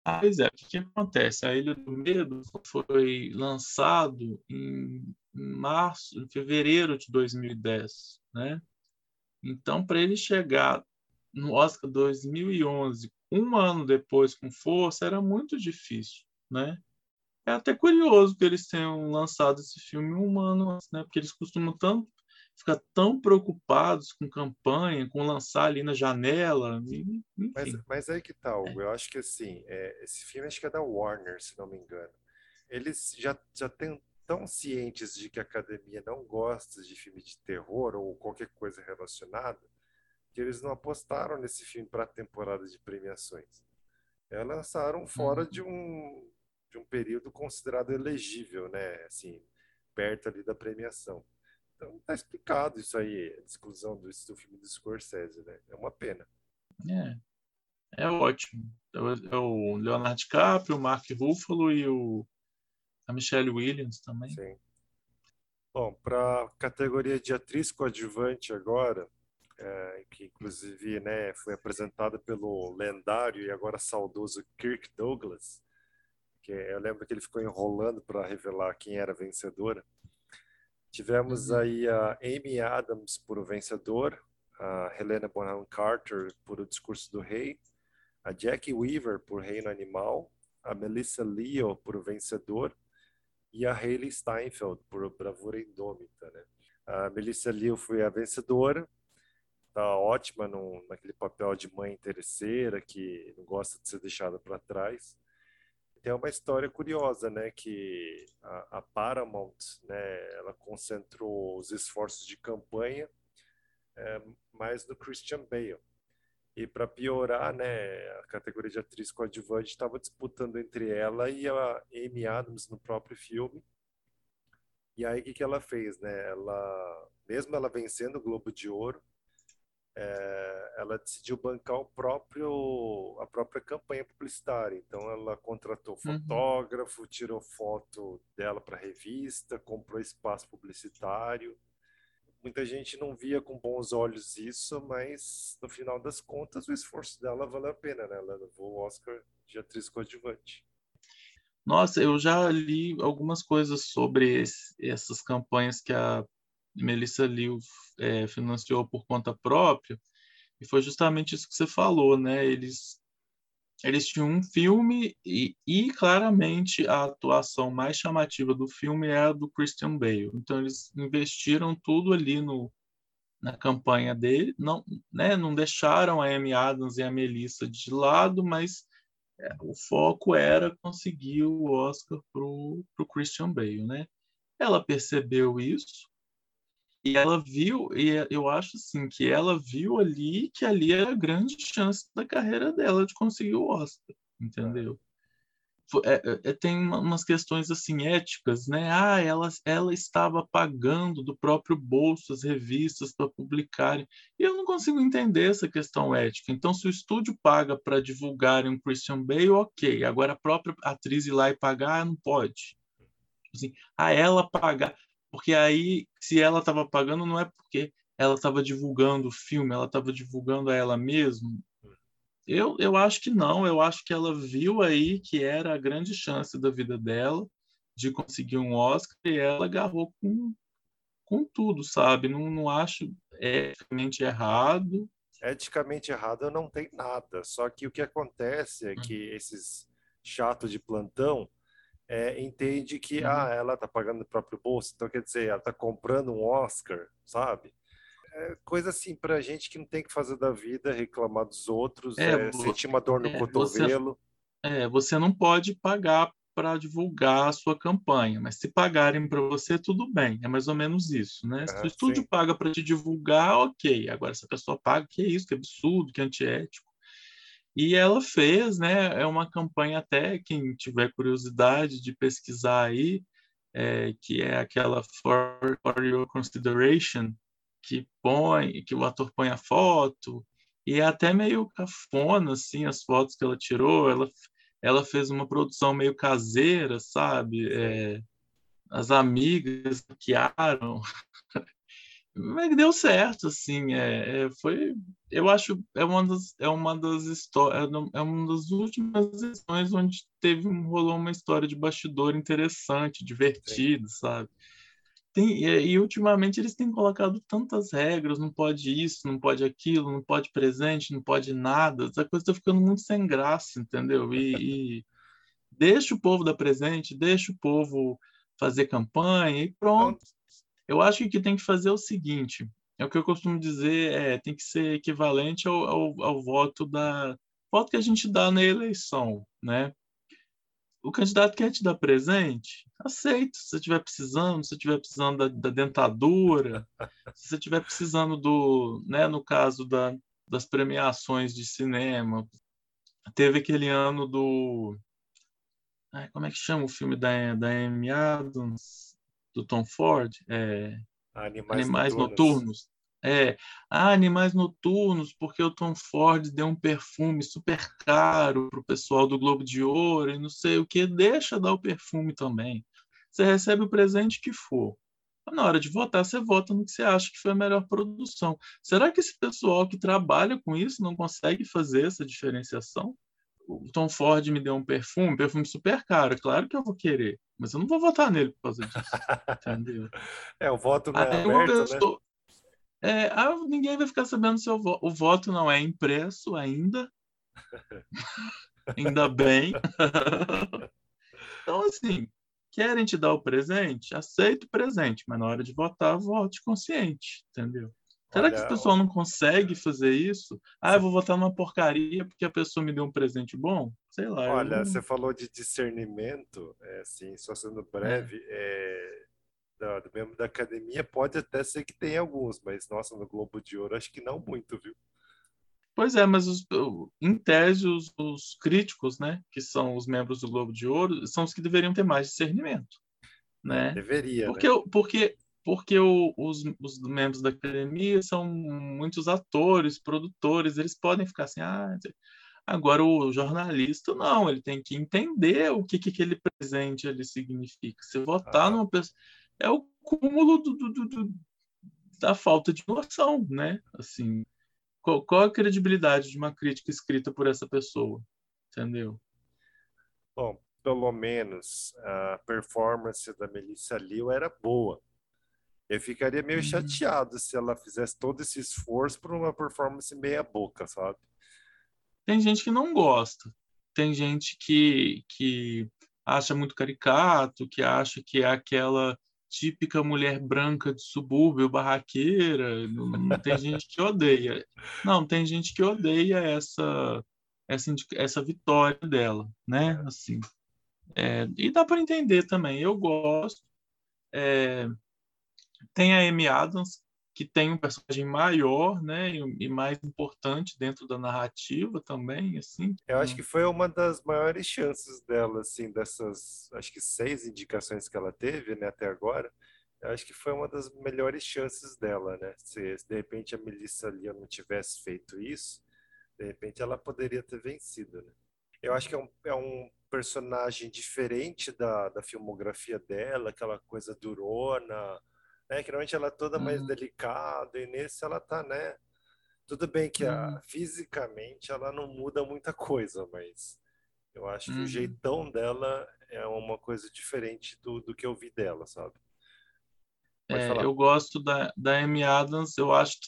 Ah, pois é, o que, que acontece? A Ilha do Medo foi lançado em março, em fevereiro de 2010, né? Então, para ele chegar no Oscar 2011, um ano depois com força, era muito difícil, né? É até curioso que eles tenham lançado esse filme um ano antes, né? Porque eles costumam tanto ficar tão preocupados com campanha, com lançar ali na janela. Mas, mas aí que tá, Hugo. É. Eu acho que assim, é, esse filme acho que é da Warner, se não me engano. Eles já, já têm tão cientes de que a academia não gosta de filme de terror ou qualquer coisa relacionada, que eles não apostaram nesse filme para a temporada de premiações. Eles lançaram fora uhum. de um de um período considerado elegível, né? Assim, perto ali da premiação. Então tá explicado isso aí, a exclusão do, do filme do Scorsese, né? É uma pena. É, é ótimo. É o Leonardo DiCaprio, o Mark Ruffalo e o a Michelle Williams também. Sim. Bom, para a categoria de atriz coadjuvante agora, é, que inclusive né, foi apresentada pelo lendário e agora saudoso Kirk Douglas, que eu lembro que ele ficou enrolando para revelar quem era a vencedora. Tivemos uhum. aí a Amy Adams por O Vencedor, a Helena Bonham Carter por O Discurso do Rei, a Jackie Weaver por Reino Animal, a Melissa Leo por O Vencedor e a Hayley Steinfeld por Bravura Indômita, né? A Melissa Leo foi a vencedora, tá ótima num, naquele papel de mãe interesseira que não gosta de ser deixada para trás. Tem uma história curiosa, né, que a, a, Paramount, né, ela concentrou os esforços de campanha é, mais no Christian Bale. E para piorar, né, a categoria de atriz coadjuvante estava disputando entre ela e a Amy Adams no próprio filme. E aí o que, que ela fez, né? Ela, mesmo ela vencendo o Globo de Ouro, é, ela decidiu bancar o próprio a própria campanha publicitária. Então ela contratou uhum. fotógrafo, uhum. tirou foto dela para revista, comprou espaço publicitário muita gente não via com bons olhos isso, mas no final das contas o esforço dela valeu a pena, né? Ela levou o Oscar de atriz coadjuvante. Nossa, eu já li algumas coisas sobre esse, essas campanhas que a Melissa Liu é, financiou por conta própria, e foi justamente isso que você falou, né? Eles eles tinham um filme e, e, claramente a atuação mais chamativa do filme é a do Christian Bale. Então eles investiram tudo ali no, na campanha dele, não, né, não deixaram a Amy Adams e a Melissa de lado, mas é, o foco era conseguir o Oscar pro, pro Christian Bale, né? Ela percebeu isso e ela viu, e eu acho assim, que ela viu ali que ali era a grande chance da carreira dela de conseguir o Oscar, entendeu? É, é, é tem umas questões assim éticas, né? Ah, ela, ela estava pagando do próprio bolso as revistas para publicarem. E eu não consigo entender essa questão ética. Então, se o estúdio paga para divulgarem um Christian Bale, ok. Agora a própria atriz ir lá e pagar, não pode. Assim, ah, ela pagar. Porque aí, se ela estava pagando, não é porque ela estava divulgando o filme, ela estava divulgando a ela mesma. Eu, eu acho que não, eu acho que ela viu aí que era a grande chance da vida dela de conseguir um Oscar e ela agarrou com, com tudo, sabe? Não, não acho eticamente errado. Eticamente errado não tem nada. Só que o que acontece é hum. que esses chatos de plantão é, entende que uhum. ah, ela está pagando o próprio bolso, então quer dizer, ela está comprando um Oscar, sabe? É coisa assim para gente que não tem que fazer da vida, reclamar dos outros, é, é, sentir uma dor no é, cotovelo. Você, é, você não pode pagar para divulgar a sua campanha, mas se pagarem para você, tudo bem, é mais ou menos isso, né? se o estúdio sim. paga para te divulgar, ok. Agora, se a pessoa paga, que é isso, que absurdo, que antiético. E ela fez, né? É uma campanha até quem tiver curiosidade de pesquisar aí, é, que é aquela for, for Your Consideration, que põe, que o ator põe a foto e é até meio cafona assim as fotos que ela tirou. Ela ela fez uma produção meio caseira, sabe? É, as amigas maquiaram. <laughs> Mas deu certo, assim, é, é, foi, eu acho, é uma das, é uma das histórias, é, é uma das últimas edições onde teve, rolou uma história de bastidor interessante, divertida, sabe? Tem, e, e, ultimamente eles têm colocado tantas regras, não pode isso, não pode aquilo, não pode presente, não pode nada, essa coisa está ficando muito sem graça, entendeu? E, e deixa o povo dar presente, deixa o povo fazer campanha e pronto. Eu acho que tem que fazer o seguinte: é o que eu costumo dizer, é, tem que ser equivalente ao, ao, ao voto da voto que a gente dá na eleição, né? O candidato quer te dar presente, aceito. Se você estiver precisando, se você estiver precisando da, da, dentadura, se você estiver precisando do, né, no caso da, das premiações de cinema, teve aquele ano do, ai, como é que chama o filme da da Amy Adams? Do Tom Ford, é, Animais, Animais Noturnos. Noturnos. É, ah, Animais Noturnos, porque o Tom Ford deu um perfume super caro para o pessoal do Globo de Ouro e não sei o que, deixa dar o perfume também. Você recebe o presente que for. Na hora de votar, você vota no que você acha que foi a melhor produção. Será que esse pessoal que trabalha com isso não consegue fazer essa diferenciação? O Tom Ford me deu um perfume, um perfume super caro, claro que eu vou querer, mas eu não vou votar nele por causa disso, <laughs> entendeu? É, o voto não é Aí aberto, pessoa... né? É, ah, ninguém vai ficar sabendo se o, vo... o voto não é impresso ainda. <laughs> ainda bem. então, assim, querem te dar o presente? Aceita o presente, mas na hora de votar, vote consciente, entendeu? Será Olha, que esse pessoal não consegue fazer isso? Ah, eu vou votar numa porcaria porque a pessoa me deu um presente bom? Sei lá. Olha, não... você falou de discernimento, é, assim, só sendo breve, é. É, do membro da academia pode até ser que tenha alguns, mas nossa, no Globo de Ouro acho que não muito, viu? Pois é, mas os, em tese os, os, críticos, né, que são os membros do Globo de Ouro, são os que deveriam ter mais discernimento, né? Deveria, porque, né? Porque porque o, os, os, membros da academia são muitos atores, produtores, eles podem ficar assim, ah, agora o jornalista não, ele tem que entender o que, que aquele presente ali significa. Se votar ah. numa pessoa é o cúmulo do, do, do, da falta de noção, né? Assim, qual, qual a credibilidade de uma crítica escrita por essa pessoa, entendeu? Bom, pelo menos a performance da Melissa Liu era boa eu ficaria meio chateado se ela fizesse todo esse esforço por uma performance meia boca, sabe? Tem gente que não gosta. Tem gente que, que acha muito caricato, que acha que é aquela típica mulher branca de subúrbio, barraqueira. Não, tem gente que odeia. Não, tem gente que odeia essa essa, essa vitória dela, né? Assim, é, e dá para entender também. Eu gosto. É, tem a Amy Adams, que tem um personagem maior, né, e, mais importante dentro da narrativa também, assim. Eu acho que foi uma das maiores chances dela, assim, dessas, acho que seis indicações que ela teve, né, até agora. Eu acho que foi uma das melhores chances dela, né? Se, se de repente a Melissa ali não tivesse feito isso, de repente ela poderia ter vencido, né? Eu acho que é um, é um personagem diferente da, da filmografia dela, aquela coisa durona, né? Que normalmente ela é toda mais uhum. delicada e nesse ela tá, né? Tudo bem que a, uhum. fisicamente ela não muda muita coisa, mas eu acho que o uhum. jeitão dela é uma coisa diferente do, do que eu vi dela, sabe? É, eu gosto da, da Amy Adams, eu acho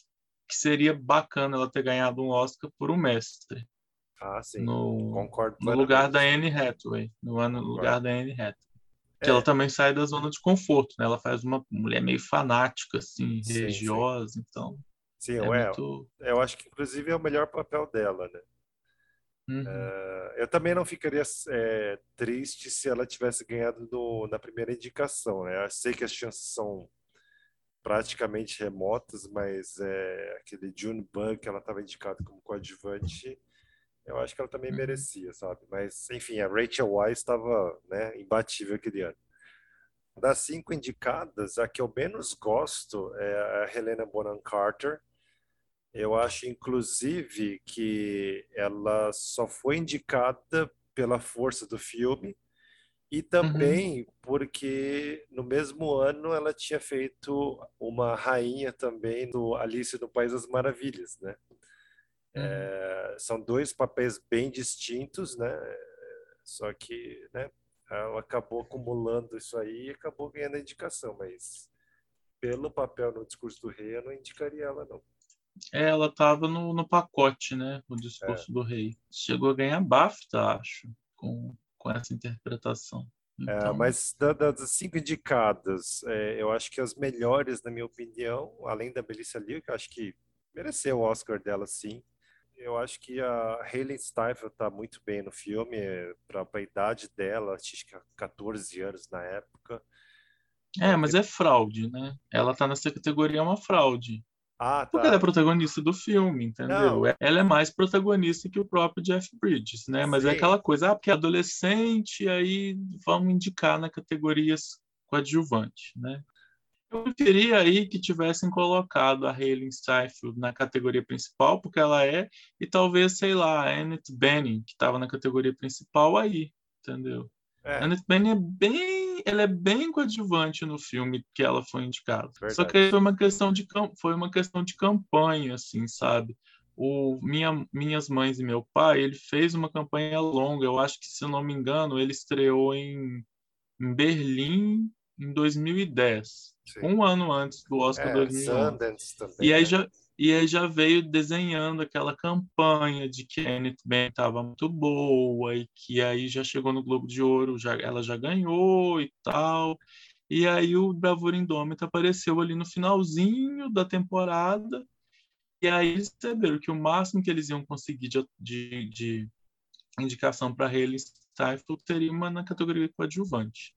que seria bacana ela ter ganhado um Oscar por um mestre. Ah, sim. No, Concordo. No lugar da Anne Hathaway. No ano, lugar da Anne Hathaway. Que é. ela também sai da zona de conforto, né? Ela faz uma mulher meio fanática, assim, sim, religiosa, sim. então. Sim, é muito... eu acho que inclusive é o melhor papel dela, né? Uhum. Uh, eu também não ficaria é, triste se ela tivesse ganhado na primeira indicação, né? Eu sei que as chances são praticamente remotas, mas é, aquele June Bug que ela estava indicada como coadjuvante, eu acho que ela também uhum. merecia, sabe? Mas, enfim, a Rachel Weisz estava né, imbatível aquele ano. Das cinco indicadas, a que eu menos gosto é a Helena Bonham Carter. Eu acho, inclusive, que ela só foi indicada pela força do filme e também uhum. porque no mesmo ano ela tinha feito uma rainha também do Alice no País das Maravilhas, né? Uhum. É, são dois papéis bem distintos, né? Só que, né? Ela acabou acumulando isso aí e acabou ganhando a indicação, mas pelo papel no discurso do rei, eu não indicaria ela não. É, ela estava no, no pacote, né? O discurso é. do rei. Chegou a ganhar BAFTA, acho, com com essa interpretação. É, então... É, mas das cinco indicadas, é, eu acho que as melhores, na minha opinião, além da Melissa Liu, que eu acho que mereceu o Oscar dela, sim. Eu acho que a Hayley Steinfeld está muito bem no filme, para a idade dela, acho que 14 anos na época. É, mas é fraude, né? Ela está nessa categoria, é uma fraude. Ah, tá. Porque ela é protagonista do filme, entendeu? Não. Ela é mais protagonista que o próprio Jeff Bridges, né? Mas é Sim. é aquela coisa, ah, porque é adolescente, aí vamos indicar na categoria coadjuvante, né? Eu preferia aí que tivessem colocado a Hayley Steinfeld na categoria principal, porque ela é, e talvez, sei lá, a Annette Bening, que estava na categoria principal aí, entendeu? É. Annette Bening é bem ela é bem coadjuvante no filme que ela foi indicada. Verdade. Só que foi uma questão de foi uma questão de campanha, assim, sabe? O minha, minhas mães e meu pai, ele fez uma campanha longa. Eu acho que, se eu não me engano, ele estreou em, em Berlim em 2010, Sim. um ano antes do Oscar é, 2011. Também, e aí né? já e aí já veio desenhando aquela campanha de que a Annette Ben estava muito boa e que aí já chegou no Globo de Ouro, já, ela já ganhou e tal. E aí o Bravura Indômita apareceu ali no finalzinho da temporada. E aí eles perceberam que o máximo que eles iam conseguir de, de, de indicação para Hayley Steinfeld seria uma na categoria coadjuvante.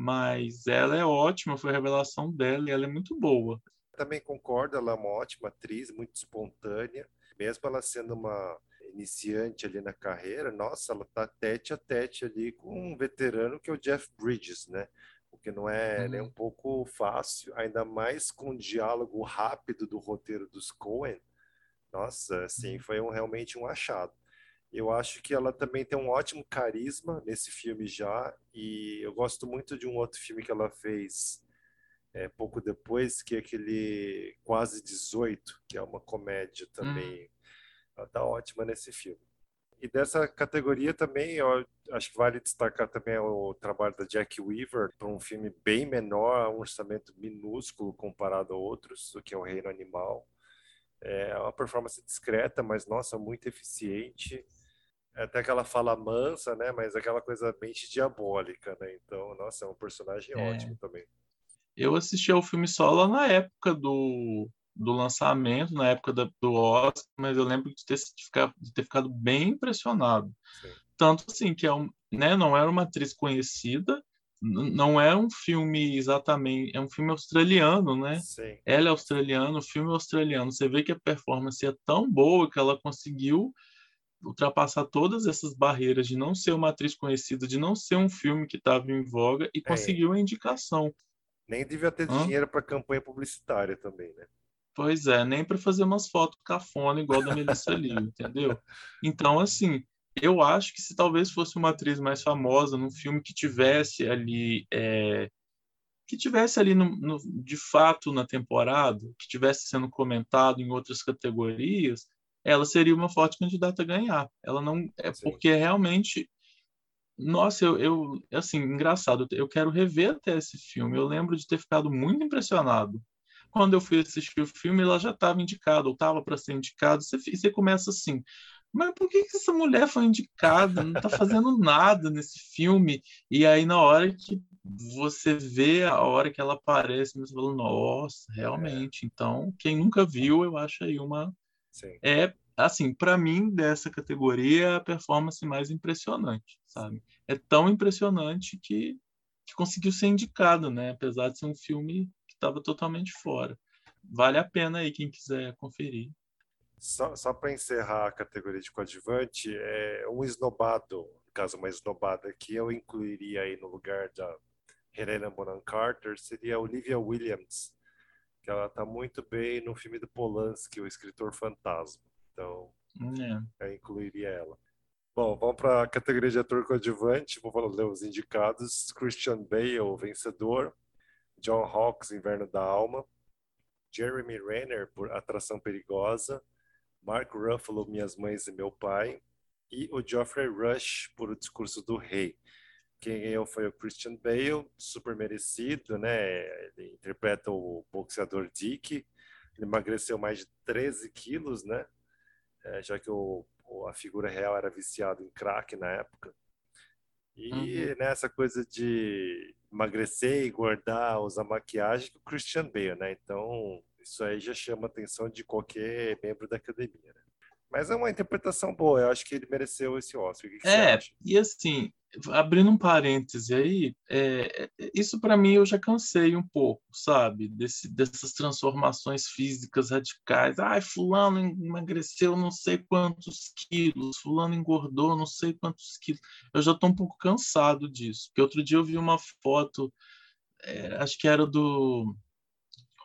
Mas ela é ótima, foi a revelação dela e ela é muito boa também concordo, ela é uma ótima atriz, muito espontânea, mesmo ela sendo uma iniciante ali na carreira, nossa, ela tá tete a tete ali com um veterano que é o Jeff Bridges, né? O que não é uhum. nem um pouco fácil, ainda mais com o diálogo rápido do roteiro dos Coen. Nossa, assim, uhum. foi um, realmente um achado. Eu acho que ela também tem um ótimo carisma nesse filme já, e eu gosto muito de um outro filme que ela fez é, pouco depois, que é aquele Quase 18, que é uma comédia também. Hum. Ela tá ótima nesse filme. E dessa categoria também, eu acho que vale destacar também o trabalho da Jack Weaver, para um filme bem menor, um orçamento minúsculo comparado a outros, do que é o Reino Animal. É uma performance discreta, mas, nossa, muito eficiente. É até aquela fala mansa, né? Mas aquela coisa mente diabólica, né? Então, nossa, é um personagem é. ótimo também. Eu assisti ao filme só lá na época do, do lançamento, na época da, do Oscar, mas eu lembro de ter, de ter ficado bem impressionado. Sim. Tanto assim, que é um, né, não era uma atriz conhecida, não é um filme exatamente, é um filme australiano, né? Sim. Ela é australiana, o filme é australiano. Você vê que a performance é tão boa que ela conseguiu ultrapassar todas essas barreiras de não ser uma atriz conhecida, de não ser um filme que estava em voga e é. conseguiu a indicação. Nem devia ter Hã? dinheiro para campanha publicitária também, né? Pois é, nem para fazer umas fotos cafona igual da Melissa Liu, <laughs> entendeu? Então, assim, eu acho que se talvez fosse uma atriz mais famosa num filme que tivesse ali é, que tivesse ali no, no, de fato na temporada, que tivesse sendo comentado em outras categorias, ela seria uma forte candidata a ganhar. Ela não é Sim. porque realmente Nossa, eu, eu, assim, engraçado, eu quero rever até esse filme. Eu lembro de ter ficado muito impressionado. Quando eu fui assistir o filme, ela já estava indicada, ou estava para ser indicada. Você, você começa assim, mas por que, que essa mulher foi indicada? Não está fazendo nada nesse filme. E aí, na hora que você vê a hora que ela aparece, você fala, nossa, realmente. Então, quem nunca viu, eu acho aí uma. Sim. É assim, para mim, dessa categoria, é a performance mais impressionante, sabe? É tão impressionante que, que conseguiu ser indicado, né? Apesar de ser um filme que estava totalmente fora. Vale a pena aí quem quiser conferir. Só, só para encerrar a categoria de coadjuvante, é um esnobado, no caso uma esnobada que eu incluiria aí no lugar da Helena Bonham Carter seria Olivia Williams, que ela está muito bem no filme do Polanski, o escritor fantasma. Então, é. eu incluiria ela. Bom, vamos para a categoria de ator coadjuvante. Vou ler os indicados. Christian Bale, vencedor. John Hawkes, Inverno da Alma. Jeremy Renner, por Atração Perigosa. Mark Ruffalo, Minhas Mães e Meu Pai. E o Geoffrey Rush, por O Discurso do Rei. Quem ganhou foi o Christian Bale, super merecido, né? Ele interpreta o boxeador Dick. Ele emagreceu mais de 13 quilos, né? é, já que o, a figura real era viciado em crack na época. E uhum. nessa coisa de emagrecer, engordar, usar maquiagem, o Christian Bale, né? Então, isso aí já chama a atenção de qualquer membro da academia, né? Mas é uma interpretação boa, eu acho que ele mereceu esse Oscar. O que é, e assim, abrindo um parêntese aí, é isso para mim eu já cansei um pouco, sabe? Desse, dessas transformações físicas radicais. Ai, fulano emagreceu não sei quantos quilos, fulano engordou não sei quantos quilos. Eu já estou um pouco cansado disso, porque outro dia eu vi uma foto, é, acho que era do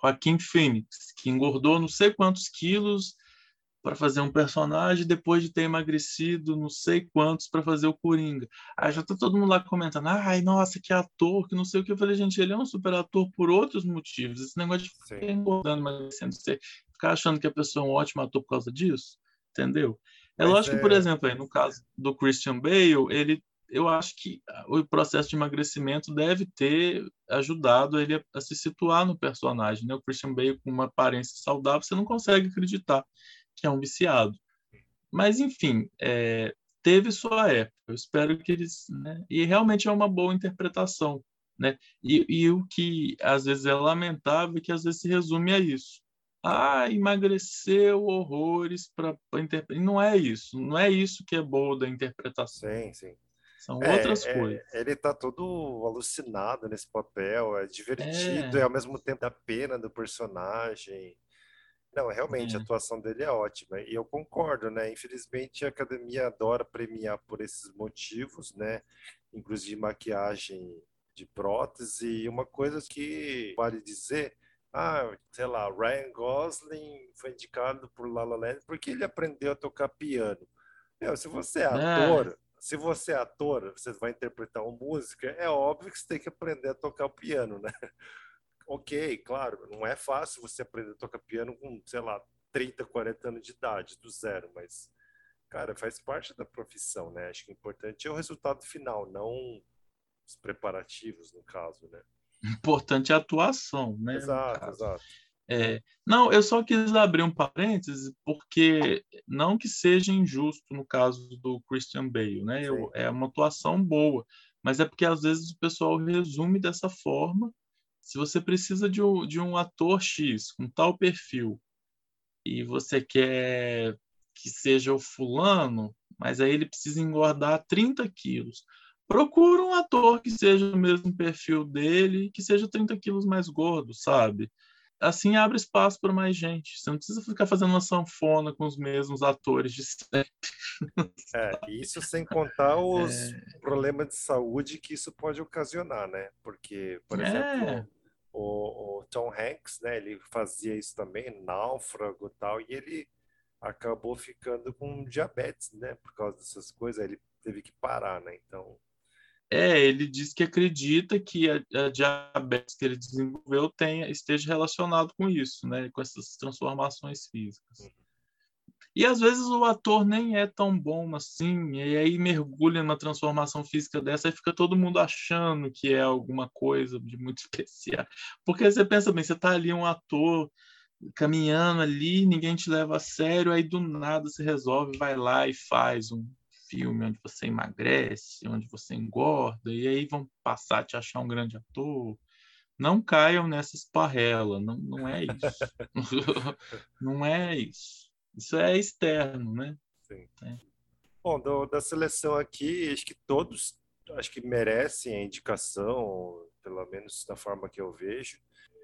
Joaquim Phoenix, que engordou não sei quantos quilos para fazer um personagem depois de ter emagrecido não sei quantos para fazer o Coringa. Aí já tá todo mundo lá comentando, ai, nossa, que ator, que não sei o que. Eu falei, gente, ele é um super ator por outros motivos. Esse negócio de ficar engordando, emagrecendo, você ficar achando que a pessoa é um ótimo ator por causa disso, entendeu? É Mas lógico é... que, por exemplo, aí, no caso do Christian Bale, ele eu acho que o processo de emagrecimento deve ter ajudado ele a, a, se situar no personagem. Né? O Christian Bale, com uma aparência saudável, você não consegue acreditar que é um viciado. Mas, enfim, é, teve sua época. Eu espero que eles. Né? E realmente é uma boa interpretação. Né? E, e o que às vezes é lamentável é que às vezes se resume a isso. Ah, emagreceu horrores para interpretar. Não é isso. Não é isso que é boa da interpretação. Sim, sim. São é, outras é, coisas. Ele está todo alucinado nesse papel, é divertido é. e ao mesmo tempo dá pena do personagem. Não, realmente, a é. atuação dele é ótima. E eu concordo, né? Infelizmente, a academia adora premiar por esses motivos, né? Inclusive maquiagem de prótese. E uma coisa que vale dizer, ah, sei lá, Ryan Gosling foi indicado por La La Land porque ele aprendeu a tocar piano. Meu, se você é, é. ator, é. se você é ator, você vai interpretar uma música, é óbvio que você tem que aprender a tocar o piano, né? Ok, claro, não é fácil você aprender a tocar piano com, sei lá, 30, 40 anos de idade, do zero, mas, cara, faz parte da profissão, né? Acho que o importante é o resultado final, não os preparativos, no caso, né? Importante é a atuação, né? Exato, exato. É, não, eu só quis abrir um parêntese, porque não que seja injusto no caso do Christian Bale, né? Eu, é uma atuação boa, mas é porque às vezes o pessoal resume dessa forma se você precisa de um, de um ator X com tal perfil e você quer que seja o fulano, mas aí ele precisa engordar 30 quilos. Procura um ator que seja o mesmo perfil dele, que seja 30 quilos mais gordo, sabe? Assim abre espaço para mais gente. Você não precisa ficar fazendo uma sanfona com os mesmos atores de sempre. É, isso sem contar os <laughs> é... problemas de saúde que isso pode ocasionar, né? Porque, por é... o, o, Tom Hanks, né? Ele fazia isso também, náufrago e tal, e ele acabou ficando com diabetes, né? Por causa dessas coisas, ele teve que parar, né? Então. É, ele diz que acredita que a, a diabetes que ele desenvolveu tenha, esteja relacionado com isso, né? Com essas transformações físicas. Uhum. E às vezes o ator nem é tão bom assim, e aí mergulha na transformação física dessa e fica todo mundo achando que é alguma coisa de muito <laughs> especial. Porque você pensa bem, você tá ali um ator caminhando ali, ninguém te leva a sério, aí do nada você resolve, vai lá e faz um filme onde você emagrece, onde você engorda, e aí vão passar a te achar um grande ator. Não caiam nessa esparrela, não, não é isso. <laughs> <laughs> não é isso. Isso é externo, né? Sim. É. Bom, do, da seleção aqui, acho que todos acho que merecem a indicação, pelo menos da forma que eu vejo.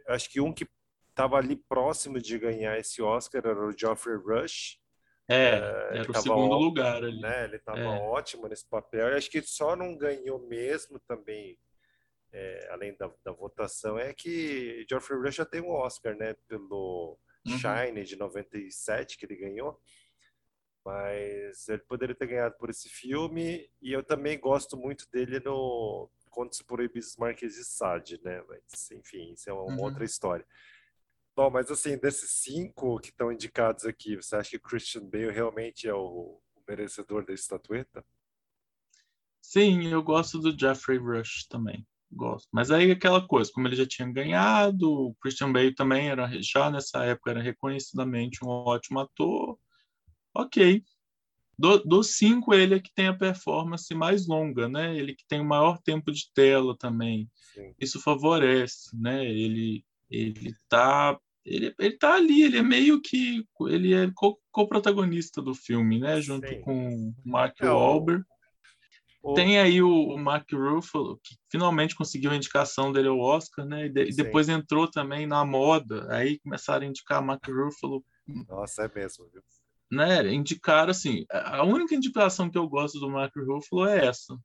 Acho que um que estava ali próximo de ganhar esse Oscar era o Geoffrey Rush. É, é era o segundo ó, lugar ali. Né? Ele estava é. ótimo nesse papel. acho que só não ganhou mesmo também, é, além da, da, votação, é que Geoffrey Rush já tem um Oscar, né? Pelo uhum. Shine de 97 que ele ganhou. Mas ele poderia ter ganhado por esse filme. E eu também gosto muito dele no Contos Proibidos Marquês de Sade, né? Mas, enfim, isso é uma uhum. outra história. Bom, mas assim, desses cinco que estão indicados aqui, você acha que Christian Bale realmente é o, o merecedor da estatueta? Sim, eu gosto do Jeffrey Rush também. Gosto. Mas aí aquela coisa, como ele já tinha ganhado, o Christian Bale também era, já nessa época, era reconhecidamente um ótimo ator. Ok. Dos do cinco, ele é que tem a performance mais longa, né? Ele que tem o maior tempo de tela também. Sim. Isso favorece, né? Ele ele tá ele, ele tá ali, ele é meio que ele é co-protagonista do filme, né, junto Sim. com o Mark é, Wahlberg. O... Tem aí o, o, Mark Ruffalo, que finalmente conseguiu a indicação dele ao Oscar, né? E, de, e, depois entrou também na moda. Aí começaram a indicar Mark Ruffalo. Nossa, é mesmo, viu? Né? Indicaram assim. A única indicação que eu gosto do Mark Ruffalo é essa.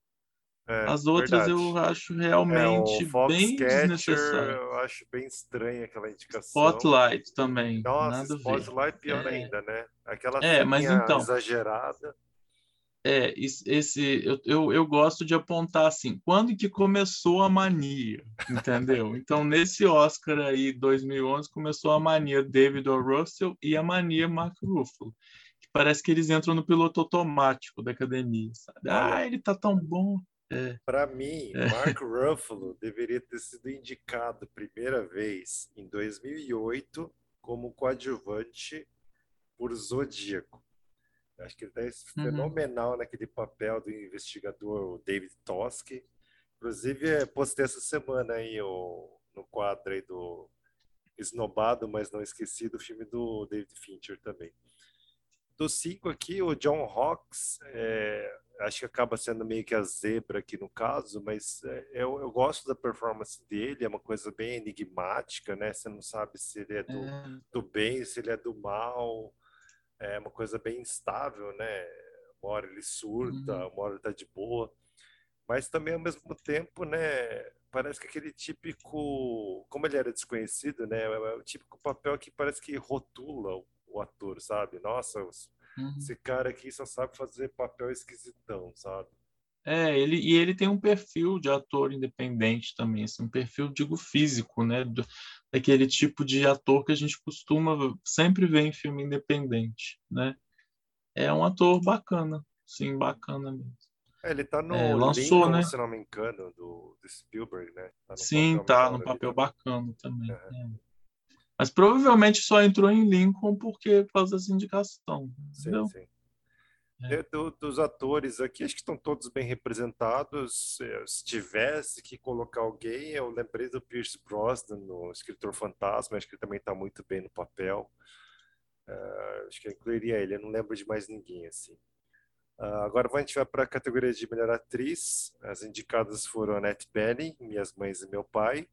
É, As outras verdade. eu acho realmente é, bem desnecessário. Eu acho bem estranha aquela indicação. Spotlight também. Nossa, nada Spotlight pior é. ainda, né? Aquela é, mas então, exagerada. É, esse eu, eu, eu gosto de apontar assim, quando que começou a mania, entendeu? <laughs> Então, nesse Oscar aí, 2011, começou a mania David O. Russell e a mania Mark Ruffalo. Que parece que eles entram no piloto automático da academia, sabe? Ah, ele tá tão bom. É. Para mim, é. <laughs> Mark Ruffalo deveria ter sido indicado primeira vez em 2008 como coadjuvante por Zodíaco. Acho que ele está uhum. fenomenal naquele papel do investigador David Toski. Inclusive, postei essa semana aí o, no quadro aí do Esnobado, mas não esquecido, o filme do David Fincher também. Dos cinco aqui, o John Hawkes, é, acho que acaba sendo meio que a zebra aqui no caso, mas é, eu, eu gosto da performance dele, é uma coisa bem enigmática, né? Você não sabe se ele é do, é. do bem, se ele é do mal, é uma coisa bem instável, né? Uma hora ele surta, uhum. uma hora ele tá de boa, mas também ao mesmo tempo, né? Parece que aquele típico, como ele era desconhecido, né? É o típico papel que parece que rotula o, o ator, sabe? Nossa, Uhum. Esse cara aqui só sabe fazer papel esquisitão, sabe? É, ele, e ele tem um perfil de ator independente também, assim, um perfil, digo, físico, né? Do, daquele tipo de ator que a gente costuma sempre ver em filme independente, né? É um ator bacana, sim, bacana mesmo. É, ele tá no é, lançou, Lincoln, né? se não me engano, do, do Spielberg, né? Tá sim, tá, no papel bacana também. É. Mas provavelmente só entrou em Lincoln porque por causa dessa indicação. Sim, sim. É. Do, dos atores aqui, acho que estão todos bem representados. É, se tivesse que colocar alguém, eu lembrei do Pierce Brosnan, no Escritor Fantasma, acho que ele também está muito bem no papel. Uh, acho que eu incluiria ele, eu não lembro de mais ninguém assim. Uh, agora a gente vai para a categoria de melhor atriz. As indicadas foram Annette Bening, Minhas Mães e Meu Pai,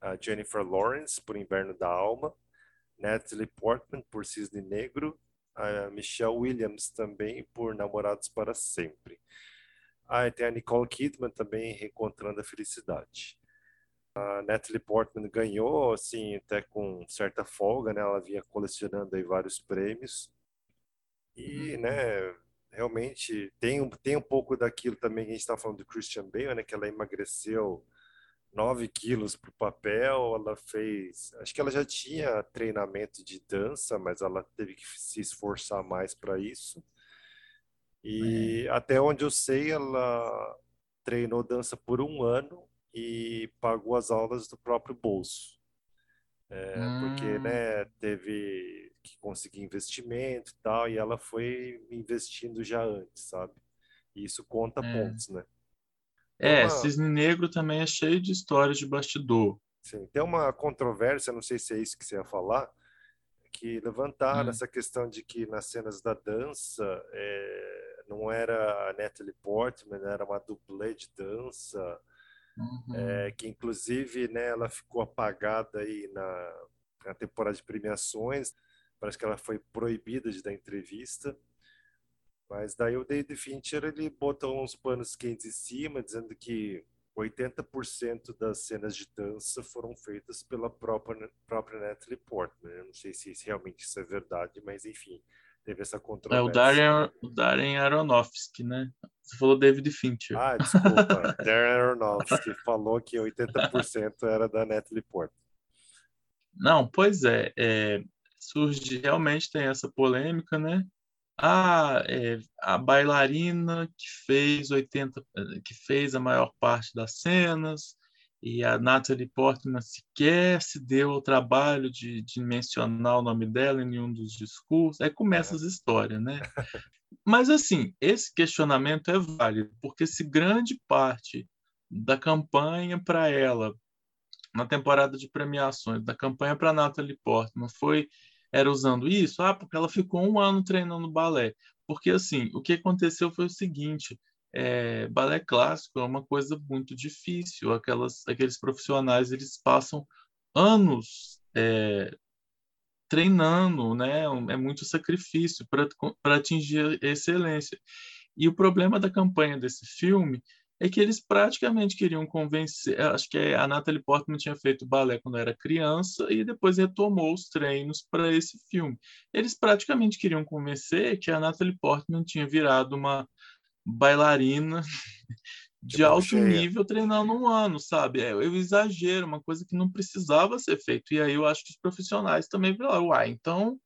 a Jennifer Lawrence por Inverno da Alma, Natalie Portman por Cisne Negro, a Michelle Williams também por Namorados para Sempre. Ah, tem a Nicole Kidman também reencontrando a felicidade. A Natalie Portman ganhou, assim, até com certa folga, né? Ela vinha colecionando aí vários prêmios. E, né, realmente tem um, tem um pouco daquilo também que a gente está falando do Christian Bale, né? Que ela emagreceu 9 quilos para o papel, ela fez. Acho que ela já tinha treinamento de dança, mas ela teve que se esforçar mais para isso. E é. até onde eu sei, ela treinou dança por um ano e pagou as aulas do próprio bolso. É, hum. Porque né, teve que conseguir investimento e tal, e ela foi investindo já antes, sabe? E isso conta é. pontos, né? É, uma... Cisne Negro também é cheio de histórias de bastidor. Sim, tem uma controvérsia, não sei se é isso que você ia falar, que levantaram hum. essa questão de que nas cenas da dança é, não era a Natalie Portman, era uma dublê de dança, uhum. é, que inclusive né, ela ficou apagada aí na, na temporada de premiações, parece que ela foi proibida de dar entrevista. Mas daí o David Fincher ele botou uns panos quentes em cima, dizendo que 80% das cenas de dança foram feitas pela própria, própria Natalie Portman. Eu não sei se realmente isso é verdade, mas enfim, teve essa controvérsia. É o Darren, o Darren Aronofsky, né? Você falou David Fincher. Ah, desculpa. <laughs> Darren Aronofsky falou que 80% era da Natalie Portman. Não, pois é, é, surge realmente tem essa polêmica, né? Ah, é, a bailarina que fez 80, que fez a maior parte das cenas, e a Natalie Portman sequer se deu o trabalho de, de mencionar o nome dela em nenhum dos discursos. Aí começa as histórias, né? Mas, assim, esse questionamento é válido, porque se grande parte da campanha para ela, na temporada de premiações, da campanha para Natalie Portman, foi era usando isso? Ah, porque ela ficou um ano treinando balé. Porque, assim, o que aconteceu foi o seguinte: é, balé clássico é uma coisa muito difícil. Aquelas, aqueles profissionais eles passam anos é, treinando, né? É muito sacrifício para atingir a excelência. E o problema da campanha desse filme é que eles praticamente queriam convencer. Acho que a Natalie Portman tinha feito balé quando era criança e depois retomou os treinos para esse filme. Eles praticamente queriam convencer que a Natalie Portman tinha virado uma bailarina de alto cheia. nível treinando um ano, sabe? É, eu exagero, uma coisa que não precisava ser feito. E aí eu acho que os profissionais também falaram, uai, então,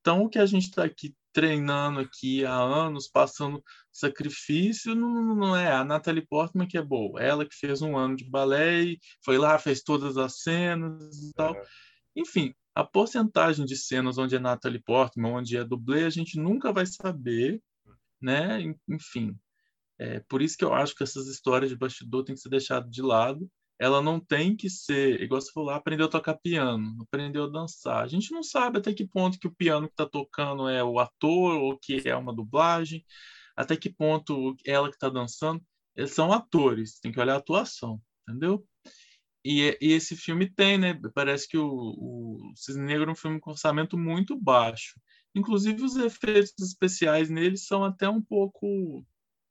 então o que a gente está aqui treinando aqui há anos, passando sacrifício, não, não é a Natalie Portman que é boa. Ela que fez um ano de balé e foi lá, fez todas as cenas e tal. É. Enfim, a porcentagem de cenas onde é Natalie Portman, onde é dublê, a gente nunca vai saber, né? Enfim, é por isso que eu acho que essas histórias de bastidor têm que ser deixadas de lado ela não tem que ser, igual você falou, aprendeu a tocar piano, aprendeu a dançar. A gente não sabe até que ponto que o piano que está tocando é o ator ou que é uma dublagem, até que ponto ela que está dançando. Eles são atores, tem que olhar a atuação, entendeu? E, e, esse filme tem, né? Parece que o, o Cisne Negro é um filme com orçamento muito baixo. Inclusive, os efeitos especiais nele são até um pouco.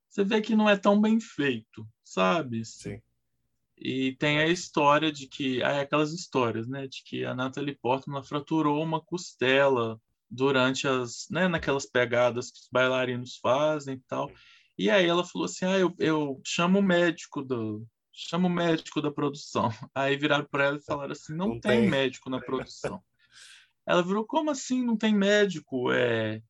Você vê que não é tão bem feito, sabe? Sim. E tem a história de que, ah, aquelas histórias, né, de que a Natalie Portman fraturou uma costela durante as, né, naquelas pegadas que os bailarinos fazem e tal. E aí ela falou assim, ah, eu, eu chamo o médico do, chamo o médico da produção. <laughs> Aí viraram para ela e falaram assim, não, não tem, tem médico na produção. ela virou, como assim não tem médico? É,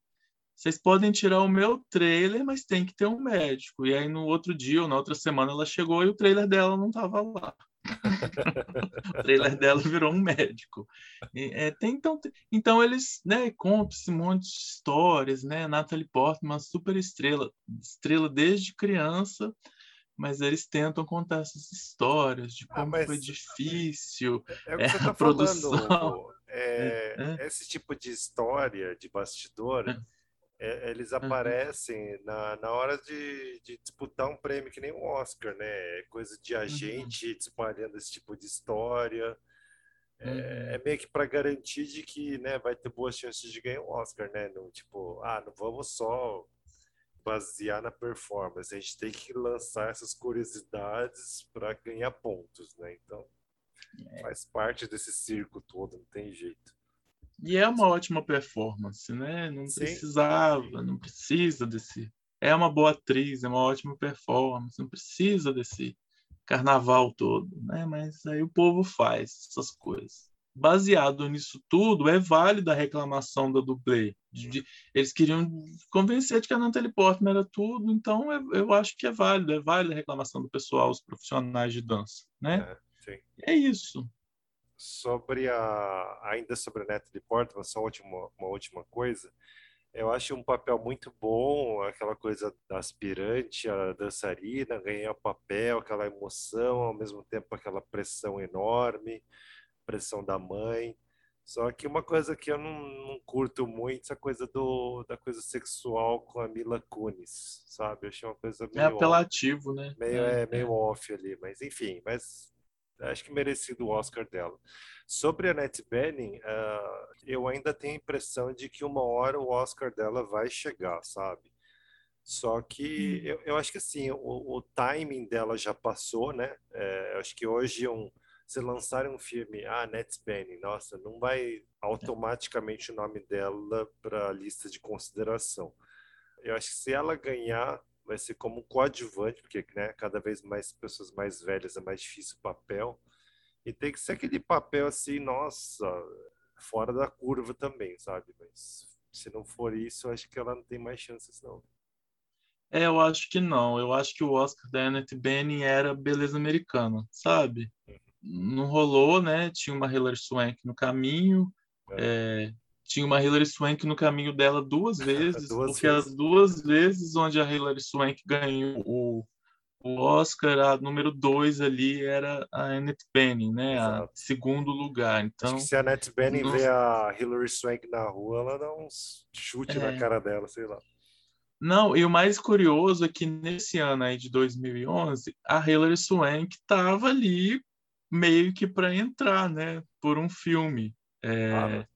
vocês podem tirar o meu trailer, mas tem que ter um médico. E aí no outro dia ou na outra semana ela chegou e o trailer dela não estava lá. <laughs> o trailer dela virou um médico. E, é, tem, então, então eles né, contam esse monte de histórias, né? Natalie Portman, super estrela, estrela desde criança, mas eles tentam contar essas histórias de ah, como ah, foi difícil é, é o que é, você tá produção. Falando, é, é, esse tipo de história de bastidor é, eles uhum. aparecem uhum. na, na hora de, de, disputar um prêmio que nem um Oscar, né? É coisa de uhum. agente uhum. espalhando esse tipo de história. É, uhum. é meio que para garantir de que né, vai ter boas chances de ganhar um Oscar, né? No, tipo, ah, não vamos só basear na performance, a gente tem que lançar essas curiosidades para ganhar pontos, né? Então, é. faz parte desse circo todo, não tem jeito. E é uma ótima performance, né? Não Sim. precisava, não precisa desse. É uma boa atriz, é uma ótima performance, não precisa desse carnaval todo, né? Mas aí o povo faz essas coisas. Baseado nisso tudo, é válida a reclamação da dublê. De, de, eles queriam convencer de que a Natalie Portman era tudo, então eu, eu acho que é válido, é válida a reclamação do pessoal, os profissionais de dança, né? É, é isso. Sobre a ainda sobre a Natalie Portman, só última, uma última coisa. Eu acho um papel muito bom, aquela coisa da aspirante, a dançarina, ganhar papel, aquela emoção, ao mesmo tempo aquela pressão enorme, pressão da mãe. Só que uma coisa que eu não, não curto muito, essa coisa do, da coisa sexual com a Mila Kunis, sabe? Eu achei uma coisa é meio... É apelativo, off, né? Meio, é, é meio é. off ali, mas enfim, mas acho que merecido o Oscar dela. Sobre a Annette Bening, uh, eu ainda tenho a impressão de que uma hora o Oscar dela vai chegar, sabe? Só que hum. eu, eu acho que assim, o, o, timing dela já passou, né? É, acho que hoje um, se lançarem um filme, ah, Annette Bening, nossa, não vai automaticamente o nome dela para a lista de consideração. Eu acho que se ela ganhar, vai ser como um coadjuvante, porque né, cada vez mais pessoas mais velhas é mais difícil o papel. E tem que ser aquele papel assim, nossa, fora da curva também, sabe? Mas se não for isso, eu acho que ela não tem mais chances, não. É, eu acho que não. Eu acho que o Oscar da Annette Bening era beleza americana, sabe? Uhum. Não rolou, né? Tinha uma Hilary Swank no caminho. É. É, tinha uma Hilary Swank no caminho dela duas <laughs> vezes, duas porque vezes. as duas vezes onde a Hilary Swank ganhou o, o Oscar, a número dois ali era a Annette Bening, né? Exato. A segundo lugar. Então, se a Annette Bening não... vê a Hilary Swank na rua, ela dá uns chute é... na cara dela, sei lá. Não, e o mais curioso é que nesse ano aí de 2011, a Hilary Swank estava ali meio que para entrar, né, por um filme. É, ah,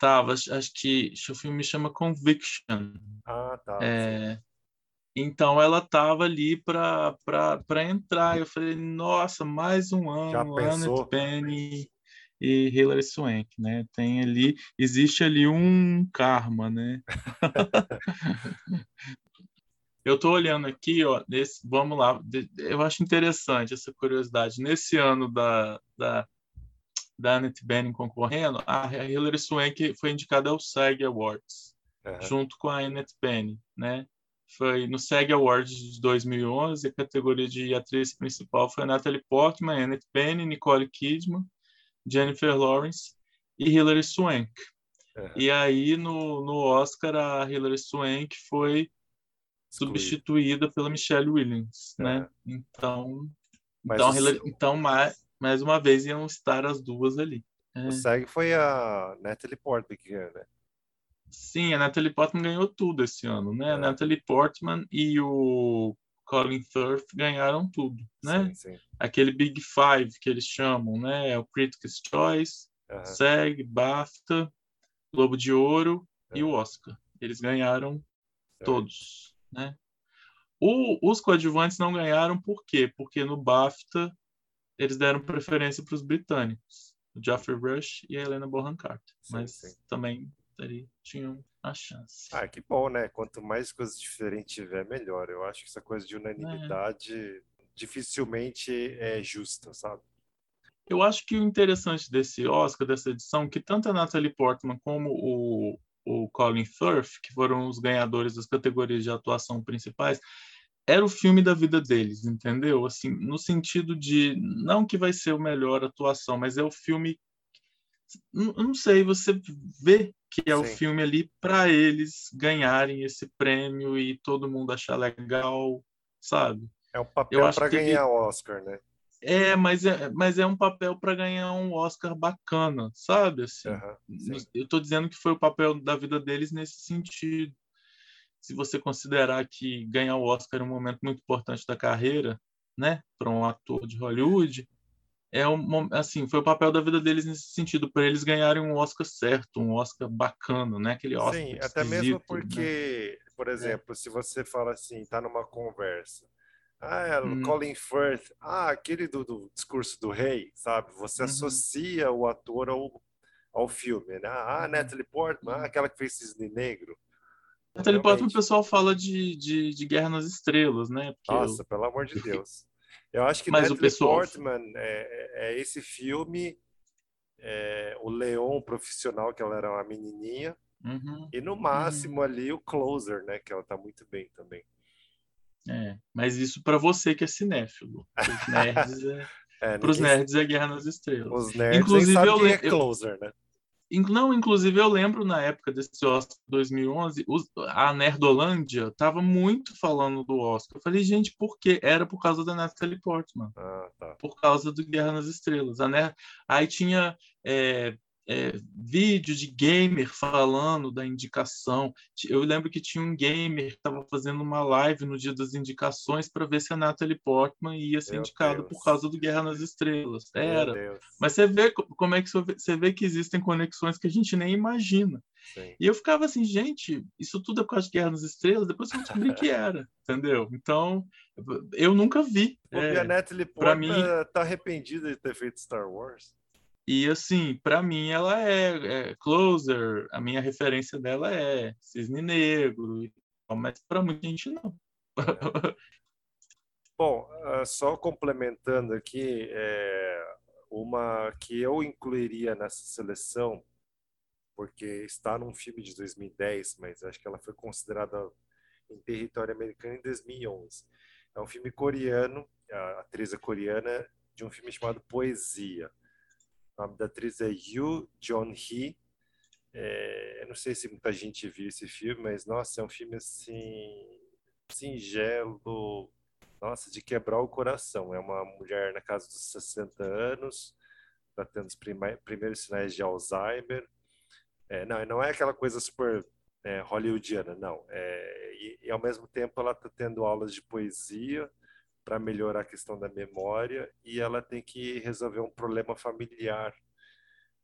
Tava, acho que o filme chama Conviction. Ah, tá. É, então ela tava ali para entrar. Eu falei, nossa, mais um ano, Annette Penny e Hilary Swank, né? Tem ali, existe ali um karma, né? <laughs> eu tô olhando aqui, ó, nesse, vamos lá, eu acho interessante essa curiosidade. Nesse ano da, da da Annette Bening concorrendo, a Hilary Swank foi indicada ao SAG Awards, uhum. junto com a Annette Bening, né? Foi no SAG Awards de 2011, a categoria de atriz principal foi Natalie Portman, Annette Bening, Nicole Kidman, Jennifer Lawrence e Hilary Swank. Uhum. E aí, no, no Oscar, a Hilary Swank foi substituída pela Michelle Williams, uhum. né? Então, então, Hilary, então mais, uma vez iam estar as duas ali. É. O SEG foi a Natalie Portman que ganhou, né? Sim, a Natalie Portman ganhou tudo esse ano, né? É. A Natalie Portman e o Colin Firth ganharam tudo, né? Sim, sim. Aquele Big Five que eles chamam, né? É o Critics' Choice, uhum. SEG, BAFTA, Globo de Ouro uhum. e o Oscar. Eles ganharam todos, né? O, os coadjuvantes não ganharam por quê? Porque no BAFTA eles deram preferência para os britânicos, o Geoffrey Rush e a Helena Bonham Carter, sim, mas sim. também ali, tinham a chance. Ah, que bom, né? Quanto mais coisas diferentes tiver, melhor. Eu acho que essa coisa de unanimidade é. dificilmente é justa, sabe? Eu acho que o interessante desse Oscar, dessa edição, que tanto a Natalie Portman como o, o Colin Firth, que foram os ganhadores das categorias de atuação principais, era o filme da vida deles, entendeu? Assim, no sentido de não que vai ser o melhor atuação, mas é o filme não, não sei, você vê que é Sim. o filme ali para eles ganharem esse prêmio e todo mundo achar legal, sabe? É um papel para ganhar o Oscar, né? É, mas é, mas é um papel para ganhar um Oscar bacana, sabe? Assim, uhum, eu estou dizendo que foi o papel da vida deles nesse sentido se você considerar que ganhar o Oscar é um momento muito importante da carreira, né, para um ator de Hollywood, é um, assim, foi o papel da vida deles nesse sentido, para eles ganharem um Oscar certo, um Oscar bacana, né, aquele Oscar Sim, até mesmo né? porque, né? por é. exemplo, é. se você fala assim, tá numa conversa, ah, é, hum. Colin Firth, ah, aquele do, do, discurso do rei, sabe? Você uhum. associa o ator ao, ao filme, né? Ah, uhum. Natalie Portman, ah, aquela que fez Cisne Negro. Portman, o pessoal fala de, de, de Guerra nas Estrelas, né? Porque Nossa, eu... pelo amor de <laughs> Deus. Eu acho que Mas o Natalie pessoal- Portman é, é- é esse filme, é, o Leon profissional, que ela era uma menininha, Uhum, e no máximo ali o Closer, né? Que ela tá muito bem também. é. Mas isso para você que é cinéfilo. Os <laughs> nerds é... É, Para os nerds é Guerra nas Estrelas. Os nerds Inclusive, eu é eu- Closer, né? In- Não, inclusive eu lembro na época desse Oscar 2011, os- a Nerdolândia tava muito falando do Oscar. Eu falei, gente, por quê? Era por causa da Natalie Portman, Ah, tá. por causa do Guerra nas Estrelas. A Ner- Aí tinha é, é, vídeo de gamer falando da indicação. Eu lembro que tinha um gamer que estava fazendo uma live no dia das indicações para ver se a Natalie Portman ia ser Meu indicada Deus. por causa do Guerra nas Estrelas. Era. Mas você vê co- como é que você vê- que existem conexões que a gente nem imagina. Sim. E eu ficava assim, gente, isso tudo é por causa de Guerra nas Estrelas? Depois eu descobri que era, entendeu? Então, eu nunca vi. Porque É, a Natalie Portman mim- tá arrependida de ter feito Star Wars. E assim, para mim ela é, é Closer, a minha referência dela é Cisne Negro, mas para muita gente não. <laughs> Bom, ah, só complementando aqui, é, uma que eu incluiria nessa seleção, porque está num filme de 2010, mas acho que ela foi considerada em território americano em 2011. É um filme coreano, a atriz é coreana, de um filme chamado Poesia. O nome da atriz é Yoo Jeon-hee. É, eu não sei se muita gente viu esse filme, mas nossa, é um filme assim singelo, nossa, de quebrar o coração. É uma mulher na casa dos 60 anos, está tendo os primeiros sinais de Alzheimer. É, não, não é aquela coisa super é, hollywoodiana, não. É, e, e, ao mesmo tempo ela está tendo aulas de poesia para melhorar a questão da memória e ela tem que resolver um problema familiar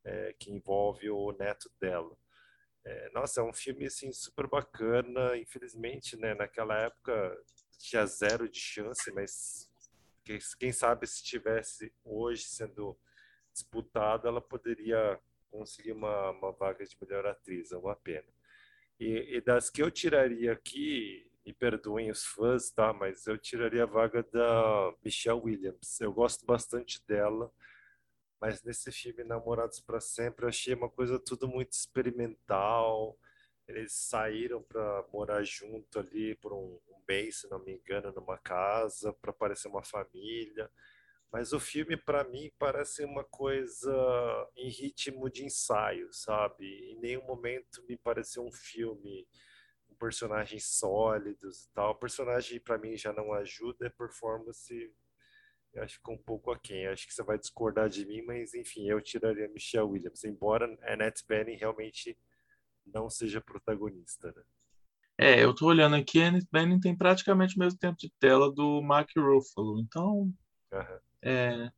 é, que envolve o neto dela. É, nossa, é um filme assim super bacana. Infelizmente, né, naquela época tinha zero de chance, mas quem, quem sabe se tivesse hoje sendo disputada, ela poderia conseguir uma, uma vaga de melhor atriz. É uma pena. E, e das que eu tiraria aqui, me perdoem os fãs, tá? Mas eu tiraria a vaga da Michelle Williams. Eu gosto bastante dela mas nesse filme Namorados para Sempre eu achei uma coisa tudo muito experimental. Eles saíram para morar junto ali por um, um mês, se não me engano, numa casa para parecer uma família. Mas o filme para mim parece uma coisa em ritmo de ensaio, sabe? Em nenhum momento me pareceu um filme personagens sólidos e tal. O personagem para mim já não ajuda, a performance eu acho que ficou um pouco aquém. Acho que você vai discordar de mim, mas enfim, eu tiraria Michelle Williams, embora a Annette Bening realmente não seja protagonista. Né? É, eu tô olhando aqui, a Annette Bening tem praticamente o mesmo tempo de tela do Mark Ruffalo, então Aham. é,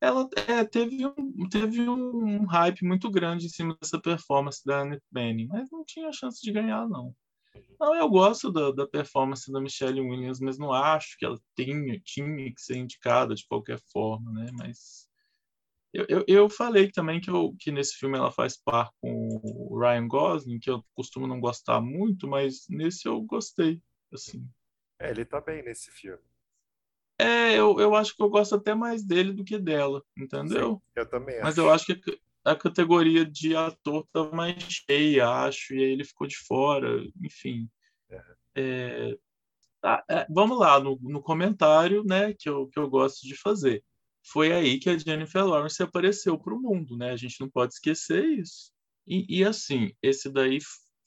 ela é, teve, um, teve um hype muito grande em cima dessa performance da Annette Bening, mas não tinha chance de ganhar, não. Não, eu gosto da, da performance da Michelle Williams, mas não acho que ela tinha, tinha que ser indicada de qualquer forma, né? Mas eu, eu, eu falei também que, eu, que nesse filme ela faz par com o Ryan Gosling, que eu costumo não gostar muito, mas nesse eu gostei, assim. É, ele tá bem nesse filme. É, eu, eu acho que eu gosto até mais dele do que dela, entendeu? Sim, eu também acho. Mas eu acho que a categoria de ator tá mais cheia, acho, e aí ele ficou de fora, enfim. É, tá, é, vamos lá, no, no, comentário né, que, eu, que eu gosto de fazer. Foi aí que a Jennifer Lawrence apareceu para o mundo, né? A gente não pode esquecer isso. E, e, assim, esse daí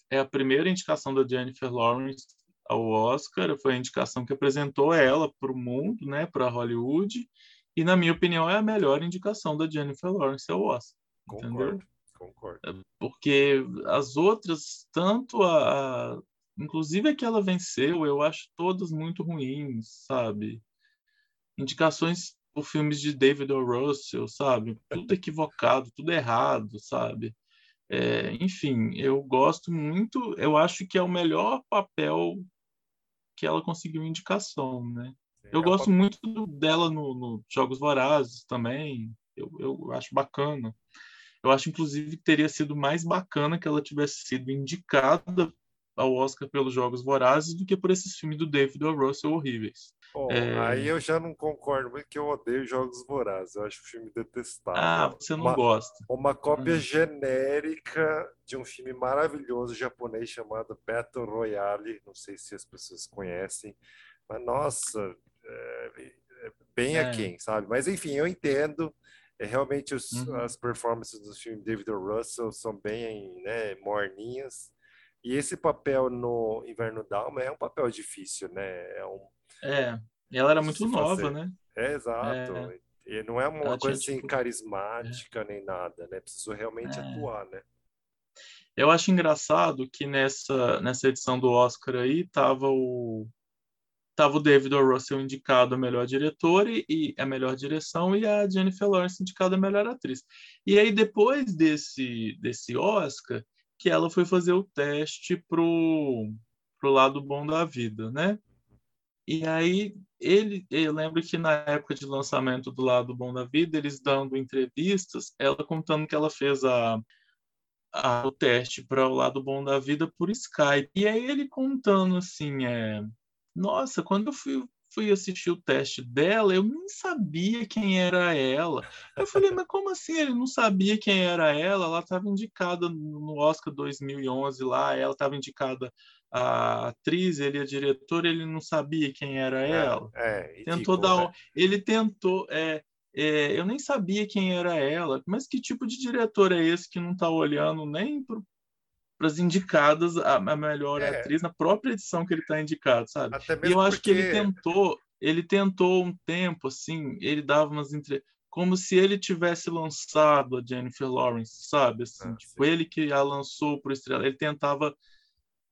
é a primeira indicação da Jennifer Lawrence ao Oscar, foi a indicação que apresentou ela para o mundo, né, para Hollywood, e na minha opinião é a melhor indicação da Jennifer Lawrence ao Oscar. Concordo, entendeu? concordo. Porque as outras, tanto a, a, inclusive a que ela venceu, eu acho todas muito ruins, sabe? Indicações por filmes de David O. Russell, sabe? Tudo equivocado, tudo errado, sabe? É, enfim, eu gosto muito, eu acho que é o melhor papel que ela conseguiu indicação, né? Eu é gosto muito dela no, no, Jogos Vorazes também, eu, eu acho bacana. Eu acho, inclusive, que teria sido mais bacana que ela tivesse sido indicada ao Oscar pelos Jogos Vorazes do que por esses filmes do David O. Russell horríveis. Bom, é... aí eu já não concordo, porque eu odeio Jogos Vorazes. Eu acho o filme detestável. Ah, você não uma, gosta. Uma cópia hum. genérica de um filme maravilhoso japonês chamado Battle Royale. Não sei se as pessoas conhecem, mas nossa, é, é bem é. aquém, sabe? Mas enfim, eu entendo. É, realmente os, uhum. as performances do filme David. Russell são bem né, morninhas. E esse papel no Inverno Dalma é um papel difícil, né? É, um, é ela era muito nova, né? É, exato. É. E não é uma ela coisa tinha, assim tipo... carismática é. nem nada, né? Precisou realmente é. atuar, né? Eu acho engraçado que nessa, nessa edição do Oscar aí tava o tava o David o. Russell indicado a melhor diretor e, e, a melhor direção e a Jennifer Lawrence indicada a melhor atriz. E aí depois desse desse Oscar, que ela foi fazer o teste pro, pro lado bom da vida, né? E aí ele, eu lembro que na época de lançamento do lado bom da vida, eles dando entrevistas, ela contando que ela fez a, o teste para o lado bom da vida por Skype. E aí ele contando assim, é, nossa, quando eu fui fui assistir o teste dela, eu nem sabia quem era ela. Eu falei, mas como assim ele não sabia quem era ela? Ela estava indicada no Oscar 2011 lá, ela estava indicada a atriz, ele a diretora, ele não sabia quem era é, ela. É, tentou dar, né? ele tentou, é, é, eu nem sabia quem era ela, mas que tipo de diretor é esse que não está olhando nem para as indicadas a, a melhor é. atriz na própria edição que ele está indicado, sabe? e eu acho porque... que ele tentou, ele tentou um tempo assim, ele dava umas entre como se ele tivesse lançado a Jennifer Lawrence, sabe? Assim, ah, tipo, ele que a lançou para estrela, ele tentava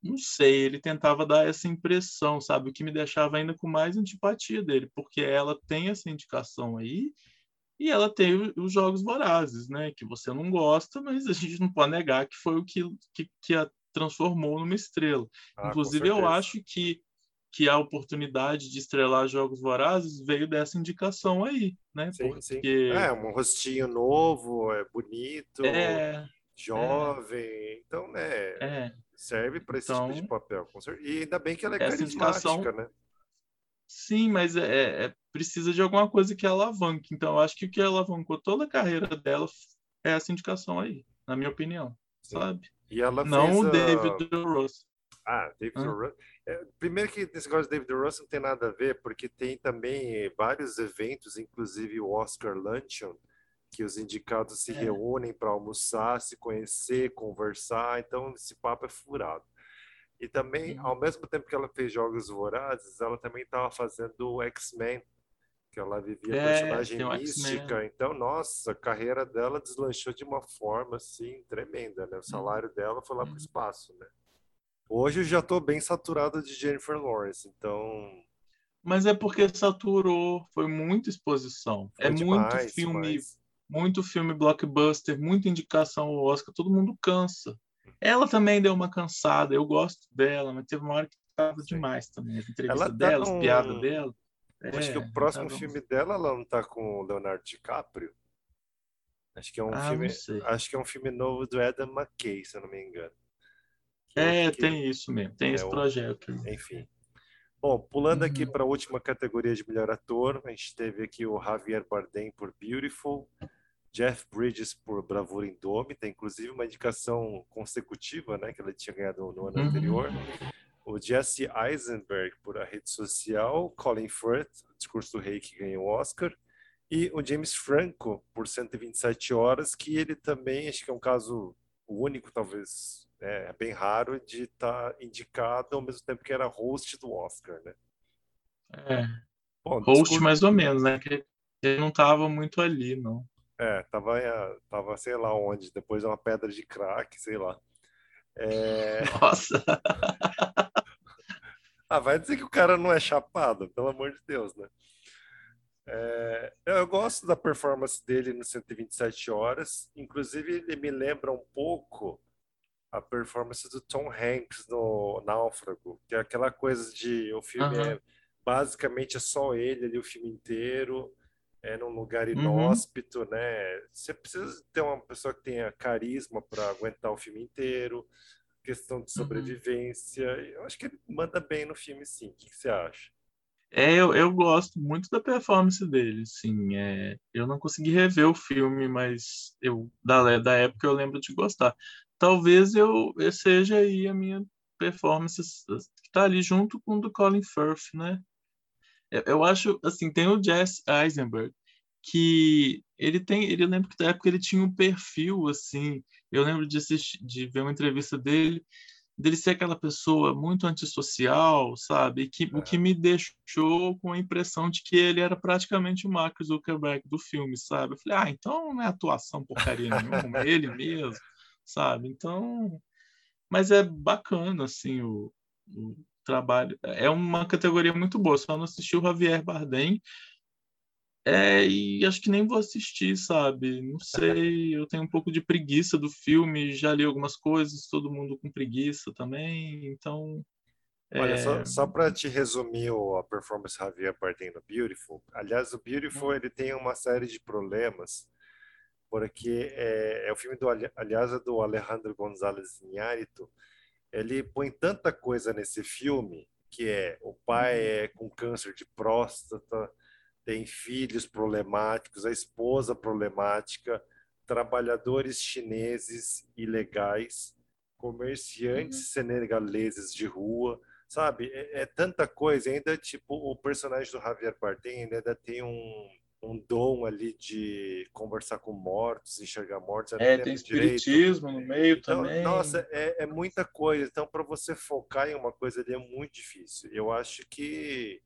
não sei, ele tentava dar essa impressão, sabe? O que me deixava ainda com mais antipatia dele, porque ela tem essa indicação aí e ela tem os Jogos Vorazes, né? Que você não gosta, mas a gente não pode negar que foi o que, que, que a transformou numa estrela. Ah, Inclusive, eu acho que, que a oportunidade de estrelar Jogos Vorazes veio dessa indicação aí, né? Sim, porque... sim. É, um rostinho novo, é bonito, é, jovem, é, então, né? É. Serve para esse então, tipo de papel. E ainda bem que ela é carismática, né? Sim, mas é, é, é, precisa de alguma coisa que alavanque. Então, eu acho que o que alavancou toda a carreira dela é essa indicação aí, na minha opinião, Sim. sabe? E ela Não o a... David Ross. Ah, David ah. Ross. É, primeiro que esse negócio de David Ross não tem nada a ver, porque tem também vários eventos, inclusive o Oscar Luncheon, que os indicados se é. reúnem para almoçar, se conhecer, conversar, então esse papo é furado. E também, uhum. ao mesmo tempo que ela fez Jogos Vorazes, ela também estava fazendo o X-Men, que ela vivia é, personagem mística. Então, nossa, a carreira dela deslanchou de uma forma assim tremenda, né? O uhum. salário dela foi lá para o uhum. espaço, né? Hoje eu já estou bem saturado de Jennifer Lawrence, então. Mas é porque saturou, foi muita exposição. Foi é demais, muito filme demais muito filme blockbuster, muita indicação ao Oscar, todo mundo cansa. Ela também deu uma cansada, eu gosto dela, mas teve uma hora que estava demais também. As entrevistas tá dela, com... as piadas dela. Acho é, que o próximo tá filme dela ela não está com o Leonardo DiCaprio. Acho que é um ah, filme, acho que é um filme novo do Adam McKay, se eu não me engano. É, que... tem isso mesmo, tem é, esse projeto. Enfim. Bom, pulando aqui uhum. para a última categoria de melhor ator, a gente teve aqui o Javier Bardem por Beautiful, Jeff Bridges por Bravura Indômita, inclusive uma indicação consecutiva, né, que ele tinha ganhado no ano uhum. anterior. O Jesse Eisenberg por A Rede Social, Colin Firth, O Discurso do Rei, que ganhou o Oscar, e o James Franco por 127 Horas, que ele também, acho que é um caso único, talvez é, bem raro, de estar tá indicado ao mesmo tempo que era host do Oscar, né? É. Bom, host discurso... mais ou menos, né? Que ele não estava muito ali, não. É, tava, é, tava sei lá onde, depois de uma pedra de crack, sei lá. É... Nossa! <laughs> ah, vai dizer que o cara não é chapado, pelo amor de Deus, né? É, eu gosto da performance dele no 127 horas, inclusive ele me lembra um pouco a performance do Tom Hanks no Náufrago, que é aquela coisa de o filme uhum. é basicamente é só ele ali o filme inteiro é num lugar uhum. inóspito, uhum. né? Você precisa ter uma pessoa que tenha carisma para aguentar o filme inteiro. questão de uhum. sobrevivência. Uhum. Eu acho que ele manda bem no filme, sim. O que, que você acha? É, eu, eu gosto muito da performance dele, sim. É, eu não consegui rever o filme, mas eu da, da época eu lembro de gostar. Talvez eu, eu seja aí a minha performance que está ali junto com o do Colin Firth, né? Eu, acho, assim, tem o Jesse Eisenberg, que ele tem, ele lembro que da época ele tinha um perfil assim, eu lembro de assistir, de ver uma entrevista dele, dele ser aquela pessoa muito antissocial, sabe? Que, é. O que me deixou com a impressão de que ele era praticamente o Mark Zuckerberg do filme, sabe? Eu falei, ah, então não é atuação porcaria nenhuma, é ele mesmo, sabe? Então, mas é bacana, assim, o, o trabalho. É uma categoria muito boa, só não assisti o Javier Bardem, é, e acho que nem vou assistir, sabe? Não sei, eu tenho um pouco de preguiça do filme, já li algumas coisas, todo mundo com preguiça também, então. Olha, é... só, só para te resumir a performance Javier Bardem no Beautiful, aliás, o Beautiful ele tem uma série de problemas, porque é, é o filme do, aliás, é do Alejandro González Iñárritu, ele põe tanta coisa nesse filme, que é o pai uhum. é com câncer de próstata, tem filhos problemáticos, a esposa problemática, trabalhadores chineses ilegais, comerciantes uhum. senegaleses de rua, sabe? É, é, tanta coisa. Ainda, tipo, o personagem do Javier Bardem ainda tem um, um dom ali de conversar com mortos, enxergar mortos. É, tem espiritismo direito. no meio então, também. Nossa, é, é muita coisa. Então, para você focar em uma coisa ali é muito difícil. Eu acho que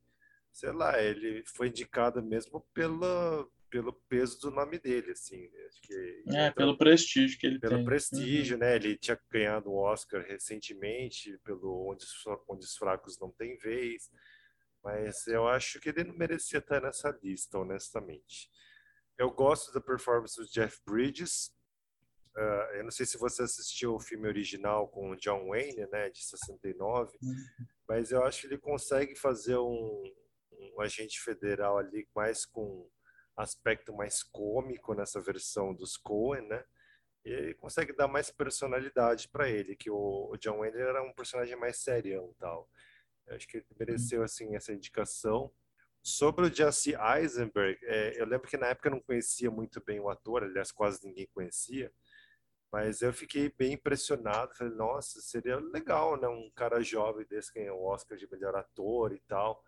sei lá, ele foi indicado mesmo pela, pelo peso do nome dele, assim. Né? Acho que, é, pelo prestígio que ele pelo tem. Pelo prestígio, uhum. né? Ele tinha ganhado o um Oscar recentemente pelo Onde, Onde os Fracos Não Têm Vez. Mas eu acho que ele não merecia estar nessa lista, honestamente. Eu gosto da performance do Jeff Bridges. Uh, eu não sei se você assistiu o filme original com o John Wayne, né, de 69, uhum. mas eu acho que ele consegue fazer um, um agente federal ali mais com aspecto mais cômico nessa versão dos Coen, né? E consegue dar mais personalidade para ele, que o, John Wayne era um personagem mais serião tal. Eu acho que ele mereceu assim essa indicação. Sobre o Jesse Eisenberg, é, eu lembro que na época eu não conhecia muito bem o ator, aliás quase ninguém conhecia, mas eu fiquei bem impressionado. Falei, nossa, seria legal, né? Um cara jovem desse ganhar o Oscar de melhor ator e tal.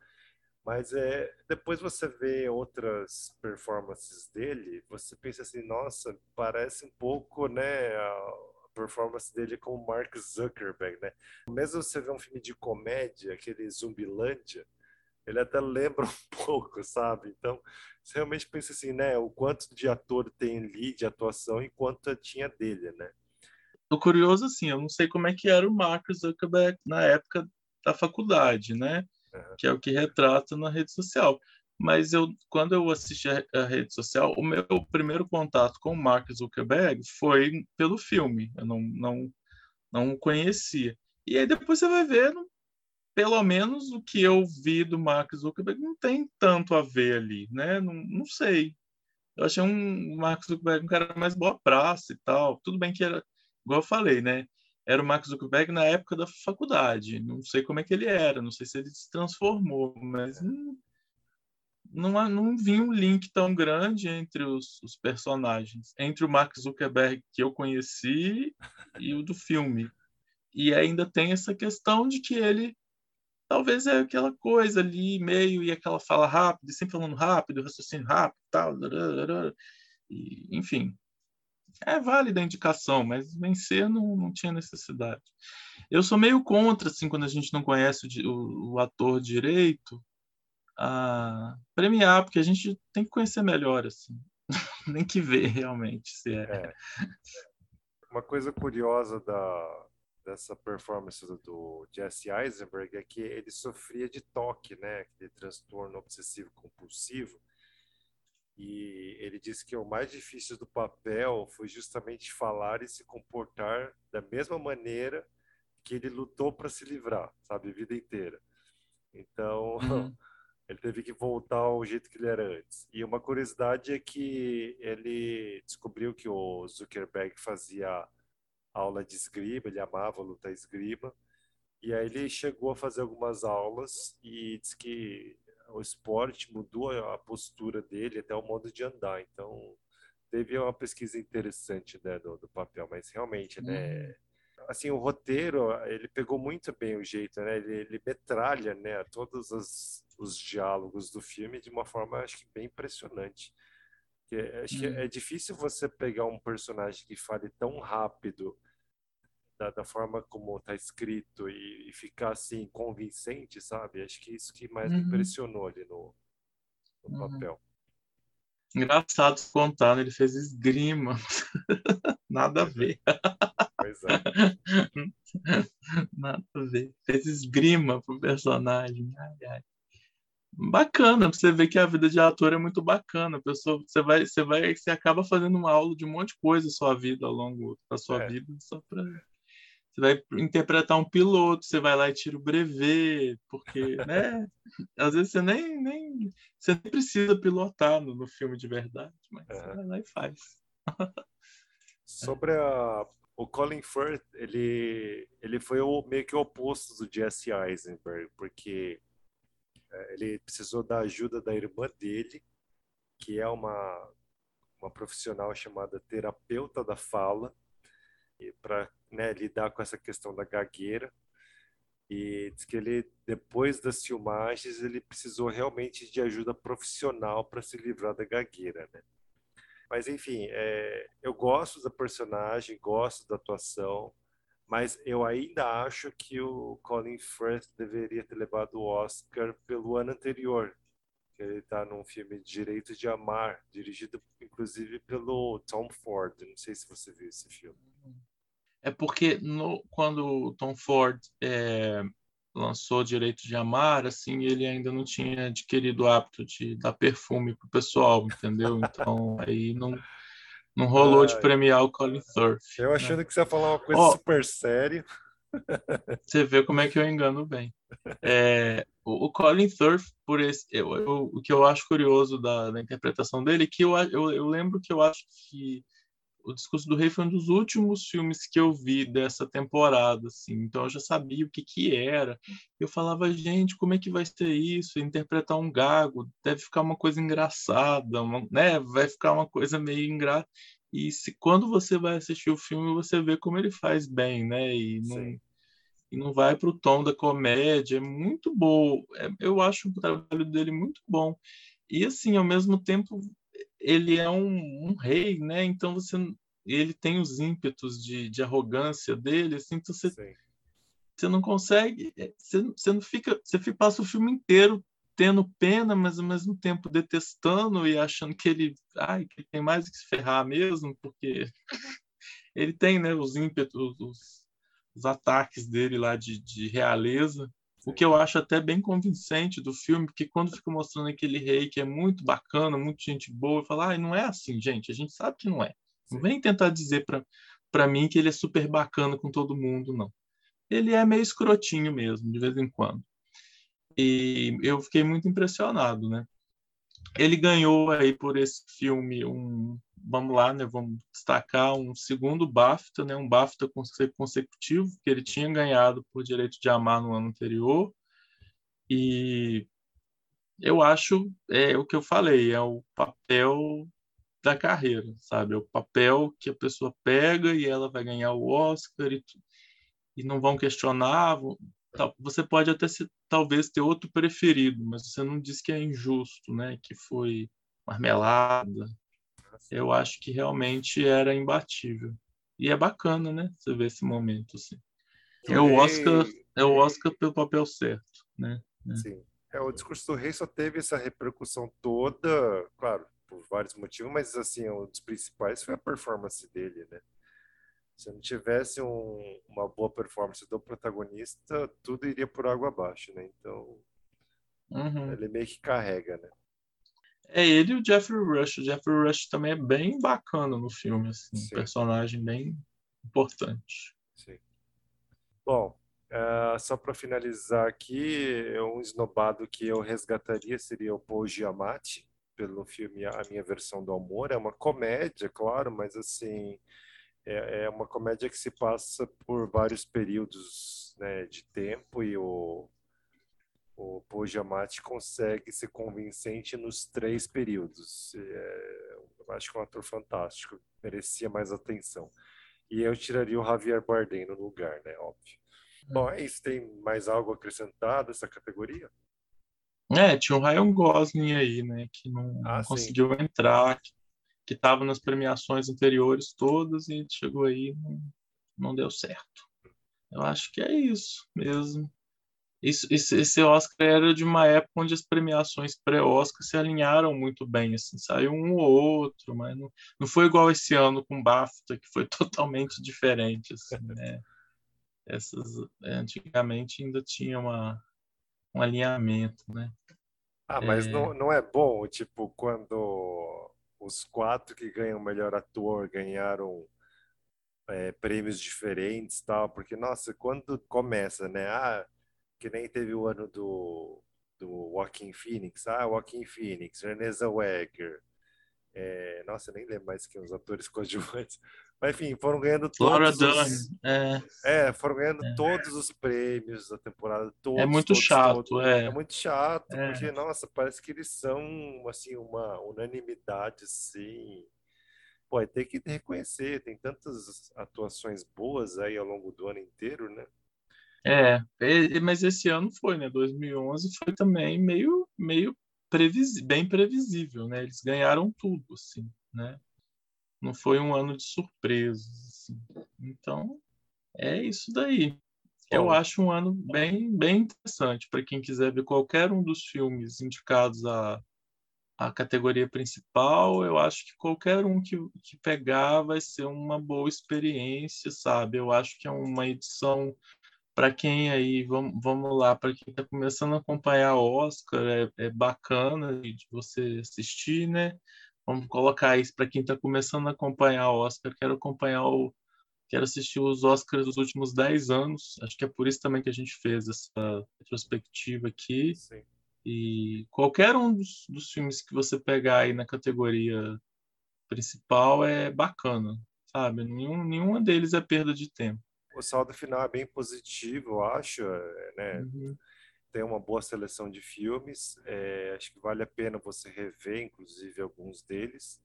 Mas é, depois você vê outras performances dele, você pensa assim, nossa, parece um pouco, né, a performance dele com o Mark Zuckerberg, né? Mesmo você vê um filme de comédia, aquele Zumbilândia, ele até lembra <laughs> um pouco, sabe? Então, você realmente pensa assim, né, o quanto de ator tem ali de atuação e quanto tinha dele, né? Tô curioso assim, eu não sei como é que era o Mark Zuckerberg na época da faculdade, né? que é o que retrata na rede social. Mas eu, quando eu assisti a, a, rede social, o meu primeiro contato com o Mark Zuckerberg foi pelo filme. Eu não, não, não conhecia. E aí depois você vai ver, pelo menos o que eu vi do Mark Zuckerberg não tem tanto a ver ali, né? Não, não sei. Eu achei um Mark Zuckerberg um cara mais boa praça e tal. Tudo bem que era, igual eu falei, né? era o Mark Zuckerberg na época da faculdade. Não sei como é que ele era, não sei se ele se transformou, mas não, não, não vi um link tão grande entre os, os, personagens, entre o Mark Zuckerberg que eu conheci e o do filme. E ainda tem essa questão de que ele talvez é aquela coisa ali, meio, e aquela fala rápida, sempre falando rápido, raciocínio rápido, tal, e, enfim, é válida a indicação, mas vencer não, não tinha necessidade. Eu sou meio contra, assim, quando a gente não conhece o, o, o ator direito, a premiar, porque a gente tem que conhecer melhor, assim. <laughs> Nem que ver realmente se é. é. Uma coisa curiosa da, dessa performance do Jesse Eisenberg é que ele sofria de toque, né? Aquele transtorno obsessivo compulsivo e ele disse que o mais difícil do papel foi justamente falar e se comportar da mesma maneira que ele lutou para se livrar, sabe, a vida inteira. Então, uhum. <laughs> ele teve que voltar ao jeito que ele era antes. E uma curiosidade é que ele descobriu que o Zuckerberg fazia aula de esgrima, ele amava lutar esgrima. E aí ele chegou a fazer algumas aulas e disse que o esporte mudou a postura dele, até o modo de andar. Então, teve uma pesquisa interessante né, do, do papel, mas realmente, né, uhum assim, o roteiro, ele pegou muito bem o jeito, né? Ele, ele metralha, né, todos os, os diálogos do filme de uma forma, acho que bem impressionante. Que, acho hum. que é difícil você pegar um personagem que fale tão rápido da, da forma como está escrito e, e, ficar assim convincente, sabe? Acho que isso que mais uhum. me impressionou ali no, no uhum. papel. Engraçado contar, né? ele fez esgrima. <laughs> Nada a ver. Pois é. <laughs> Nada a ver. Fez esgrima pro personagem. Ai, ai. Bacana, você ver que a vida de ator é muito bacana. Pessoa, você vai, você vai, você acaba fazendo uma aula de um monte de coisa sua vida ao longo da sua é. vida, só para você vai interpretar um piloto, você vai lá e tira o brevet, porque, <laughs> né? Às vezes você nem, nem, você nem precisa pilotar no, no filme de verdade, mas é. você vai lá e faz. <laughs> Sobre a, o Colin Firth, ele, ele foi o, meio que o oposto do Jesse Eisenberg, porque ele precisou da ajuda da irmã dele, que é uma, uma profissional chamada terapeuta da fala, para né, lidar com essa questão da gagueira. E diz que ele, depois das filmagens, ele precisou realmente de ajuda profissional para se livrar da gagueira, né? Mas, enfim, é, eu gosto da personagem, gosto da atuação, mas eu ainda acho que o Colin Firth deveria ter levado o Oscar pelo ano anterior, que ele está num filme Direito de Amar, dirigido inclusive pelo Tom Ford. Não sei se você viu esse filme. É porque no, quando o Tom Ford é, lançou Direito de Amar, assim, ele ainda não tinha adquirido o hábito de dar perfume pro pessoal, entendeu? Então aí não não rolou Ai, de premiar o Colin Firth. Eu né? achando né? que você ia falar uma coisa oh, super séria. <laughs> Você vê como é que eu engano bem. É, o, o, Colin Firth, por esse, eu, eu, o que eu acho curioso da, da interpretação dele, é que eu, eu, eu lembro que eu acho que o Discurso do Rei foi um dos últimos filmes que eu vi dessa temporada, assim. Então eu já sabia o que que era. Eu falava, gente, como é que vai ser isso? Interpretar um gago deve ficar uma coisa engraçada, uma, né? Vai ficar uma coisa meio engraçada. E se quando você vai assistir o filme, você vê como ele faz bem, né? E não, e não vai para o tom da comédia. É muito bom. É, eu acho o trabalho dele muito bom. E assim, ao mesmo tempo, ele é um, um, rei, né? Então você ele tem os ímpetos de, de arrogância dele, assim, então você, você não consegue, é, você, você não fica, você passa o filme inteiro tendo pena, mas ao mesmo tempo detestando e achando que ele, ai, que ele tem mais que se ferrar mesmo, porque <laughs> ele tem, né, os ímpetos, os, os ataques dele lá de, de realeza o que eu acho até bem convincente do filme, porque quando fica mostrando aquele rei que é muito bacana, muito gente boa, eu falo, ah, não é assim, gente, a gente sabe que não é. Não vem tentar dizer para mim que ele é super bacana com todo mundo, não. Ele é meio escrotinho mesmo, de vez em quando. E eu fiquei muito impressionado, né? Ele ganhou aí por esse filme um, vamos lá, né? Vamos destacar um segundo BAFTA, né? Um BAFTA consecutivo que ele tinha ganhado por Direito de Amar no ano anterior. E eu acho é o que eu falei, é o papel da carreira, sabe? É o papel que a pessoa pega e ela vai ganhar o Oscar e, e não vão questionar, você pode até se, talvez ter outro preferido, mas você não diz que é injusto, né? Que foi marmelada. Eu acho que realmente era imbatível. E é bacana, né? Você ver esse momento assim. É o Oscar, é o Oscar pelo papel certo, né? Sim. É, o discurso do rei só teve essa repercussão toda, claro, por vários motivos, mas assim, um dos principais foi a performance dele, né? Se não tivesse um, uma boa performance do protagonista, tudo iria por água abaixo, né? Então, uhum. ele meio que carrega, né? É ele e o Jeffrey Rush. O Jeffrey Rush também é bem bacana no filme, assim, um personagem bem importante. Sim. Bom, uh, só para finalizar aqui, um esnobado que eu resgataria seria o Paul Giamatti, pelo filme A Minha Versão do Amor. É uma comédia, claro, mas assim é, é uma comédia que se passa por vários períodos né, de tempo e o, o Giamatti consegue ser convincente nos três períodos. É, eu acho que é um ator fantástico, merecia mais atenção. E eu tiraria o Javier Bardem no lugar, né? Óbvio. Bom, é isso. Tem mais algo acrescentado essa categoria? É, tinha o Ryan Gosling aí, né? Que não, ah, não conseguiu entrar, que estava nas premiações anteriores todas e chegou aí e não, não deu certo. Eu acho que é isso mesmo. Isso, esse, esse Oscar era de uma época onde as premiações pré-Oscar se alinharam muito bem, assim, saiu um ou outro, mas não, não foi igual esse ano com BAFTA, que foi <laughs> totalmente diferente, assim, né? Essas, antigamente ainda tinha uma, um alinhamento, né? Ah, mas é... não, não é bom, tipo, quando os quatro que ganham melhor ator ganharam é, prêmios diferentes tal, porque, nossa, quando começa, né? Ah, que nem teve o ano do, do Joaquin Phoenix, ah, Joaquin Phoenix, Renée Zellweger, é, nossa, nem lembro mais quem os atores <laughs> coadjuvantes, mas enfim, foram ganhando todos os, é. é, foram ganhando é. todos os prêmios da temporada, todos, É muito todos, chato, todos. é. É muito chato, é. porque, nossa, parece que eles são, assim, uma unanimidade, sim. Pô, tem que reconhecer, tem tantas atuações boas aí ao longo do ano inteiro, né? É, mas esse ano foi, né? 2011 foi também meio, meio bem previsível, né? Eles ganharam tudo, assim, né? Não foi um ano de surpresas, assim. Então, é isso daí. Eu acho um ano bem, bem interessante para quem quiser ver qualquer um dos filmes indicados à, à categoria principal. Eu acho que qualquer um que, que pegar vai ser uma boa experiência, sabe? Eu acho que é uma edição para quem aí, vamos, vamos lá, para quem está começando a acompanhar o Oscar, é, é bacana de você assistir, né? Vamos colocar isso para quem está começando a acompanhar o Oscar. Quero acompanhar o. Quero assistir os Oscars dos últimos 10 anos. Acho que é por isso também que a gente fez essa retrospectiva aqui. Sim. E qualquer um dos, dos filmes que você pegar aí na categoria principal é bacana, sabe? Nenhum, nenhuma deles é perda de tempo o saldo final é bem positivo, eu acho, é, né? Uhum. Tem uma boa seleção de filmes, é, acho que vale a pena você rever, inclusive, alguns deles.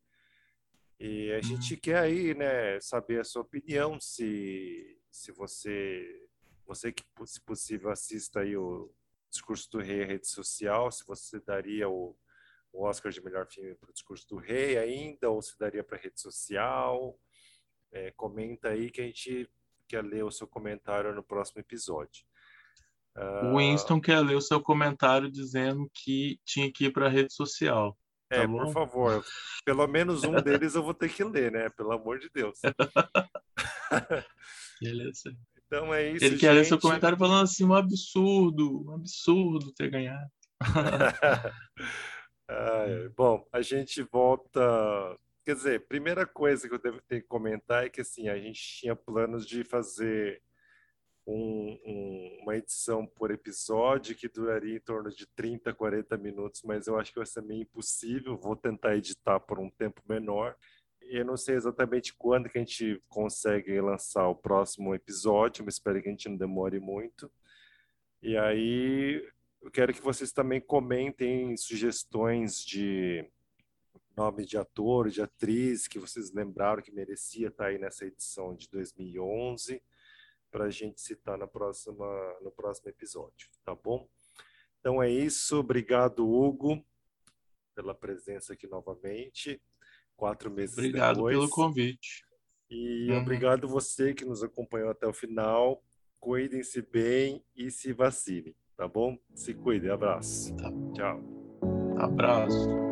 E a uhum. gente quer aí, né, saber a sua opinião, se, se você, você que, se possível, assista aí o Discurso do Rei, a rede social, se você daria o, o Oscar de melhor filme para o Discurso do Rei ainda, ou se daria para a rede social. É, comenta aí que a gente quer ler o seu comentário no próximo episódio. O Winston quer ler o seu comentário dizendo que tinha que ir para a rede social. Tá é, bom? por favor. Pelo menos um deles eu vou ter que ler, né? Pelo amor de Deus. <laughs> Beleza. Então é isso. Ele quer gente. ler seu comentário falando assim: um absurdo, um absurdo ter ganhado. <laughs> ah, bom, a gente volta Quer dizer, primeira coisa que eu devo ter que comentar é que assim, a gente tinha planos de fazer um, um, uma edição por episódio que duraria em torno de 30, 40 minutos, mas eu acho que vai ser meio impossível. Vou tentar editar por um tempo menor. Eu não sei exatamente quando que a gente consegue lançar o próximo episódio, mas espero que a gente não demore muito. E aí, eu quero que vocês também comentem sugestões de nome de ator, de atriz que vocês lembraram que merecia estar aí nessa edição de 2011 para a gente citar na próxima, no próximo episódio, tá bom? Então é isso, obrigado Hugo pela presença aqui novamente, quatro meses obrigado depois. Obrigado pelo convite. E uhum. obrigado você que nos acompanhou até o final. Cuidem-se bem e se vacinem, tá bom? Se cuidem, abraço. Tá. Tchau. Abraço.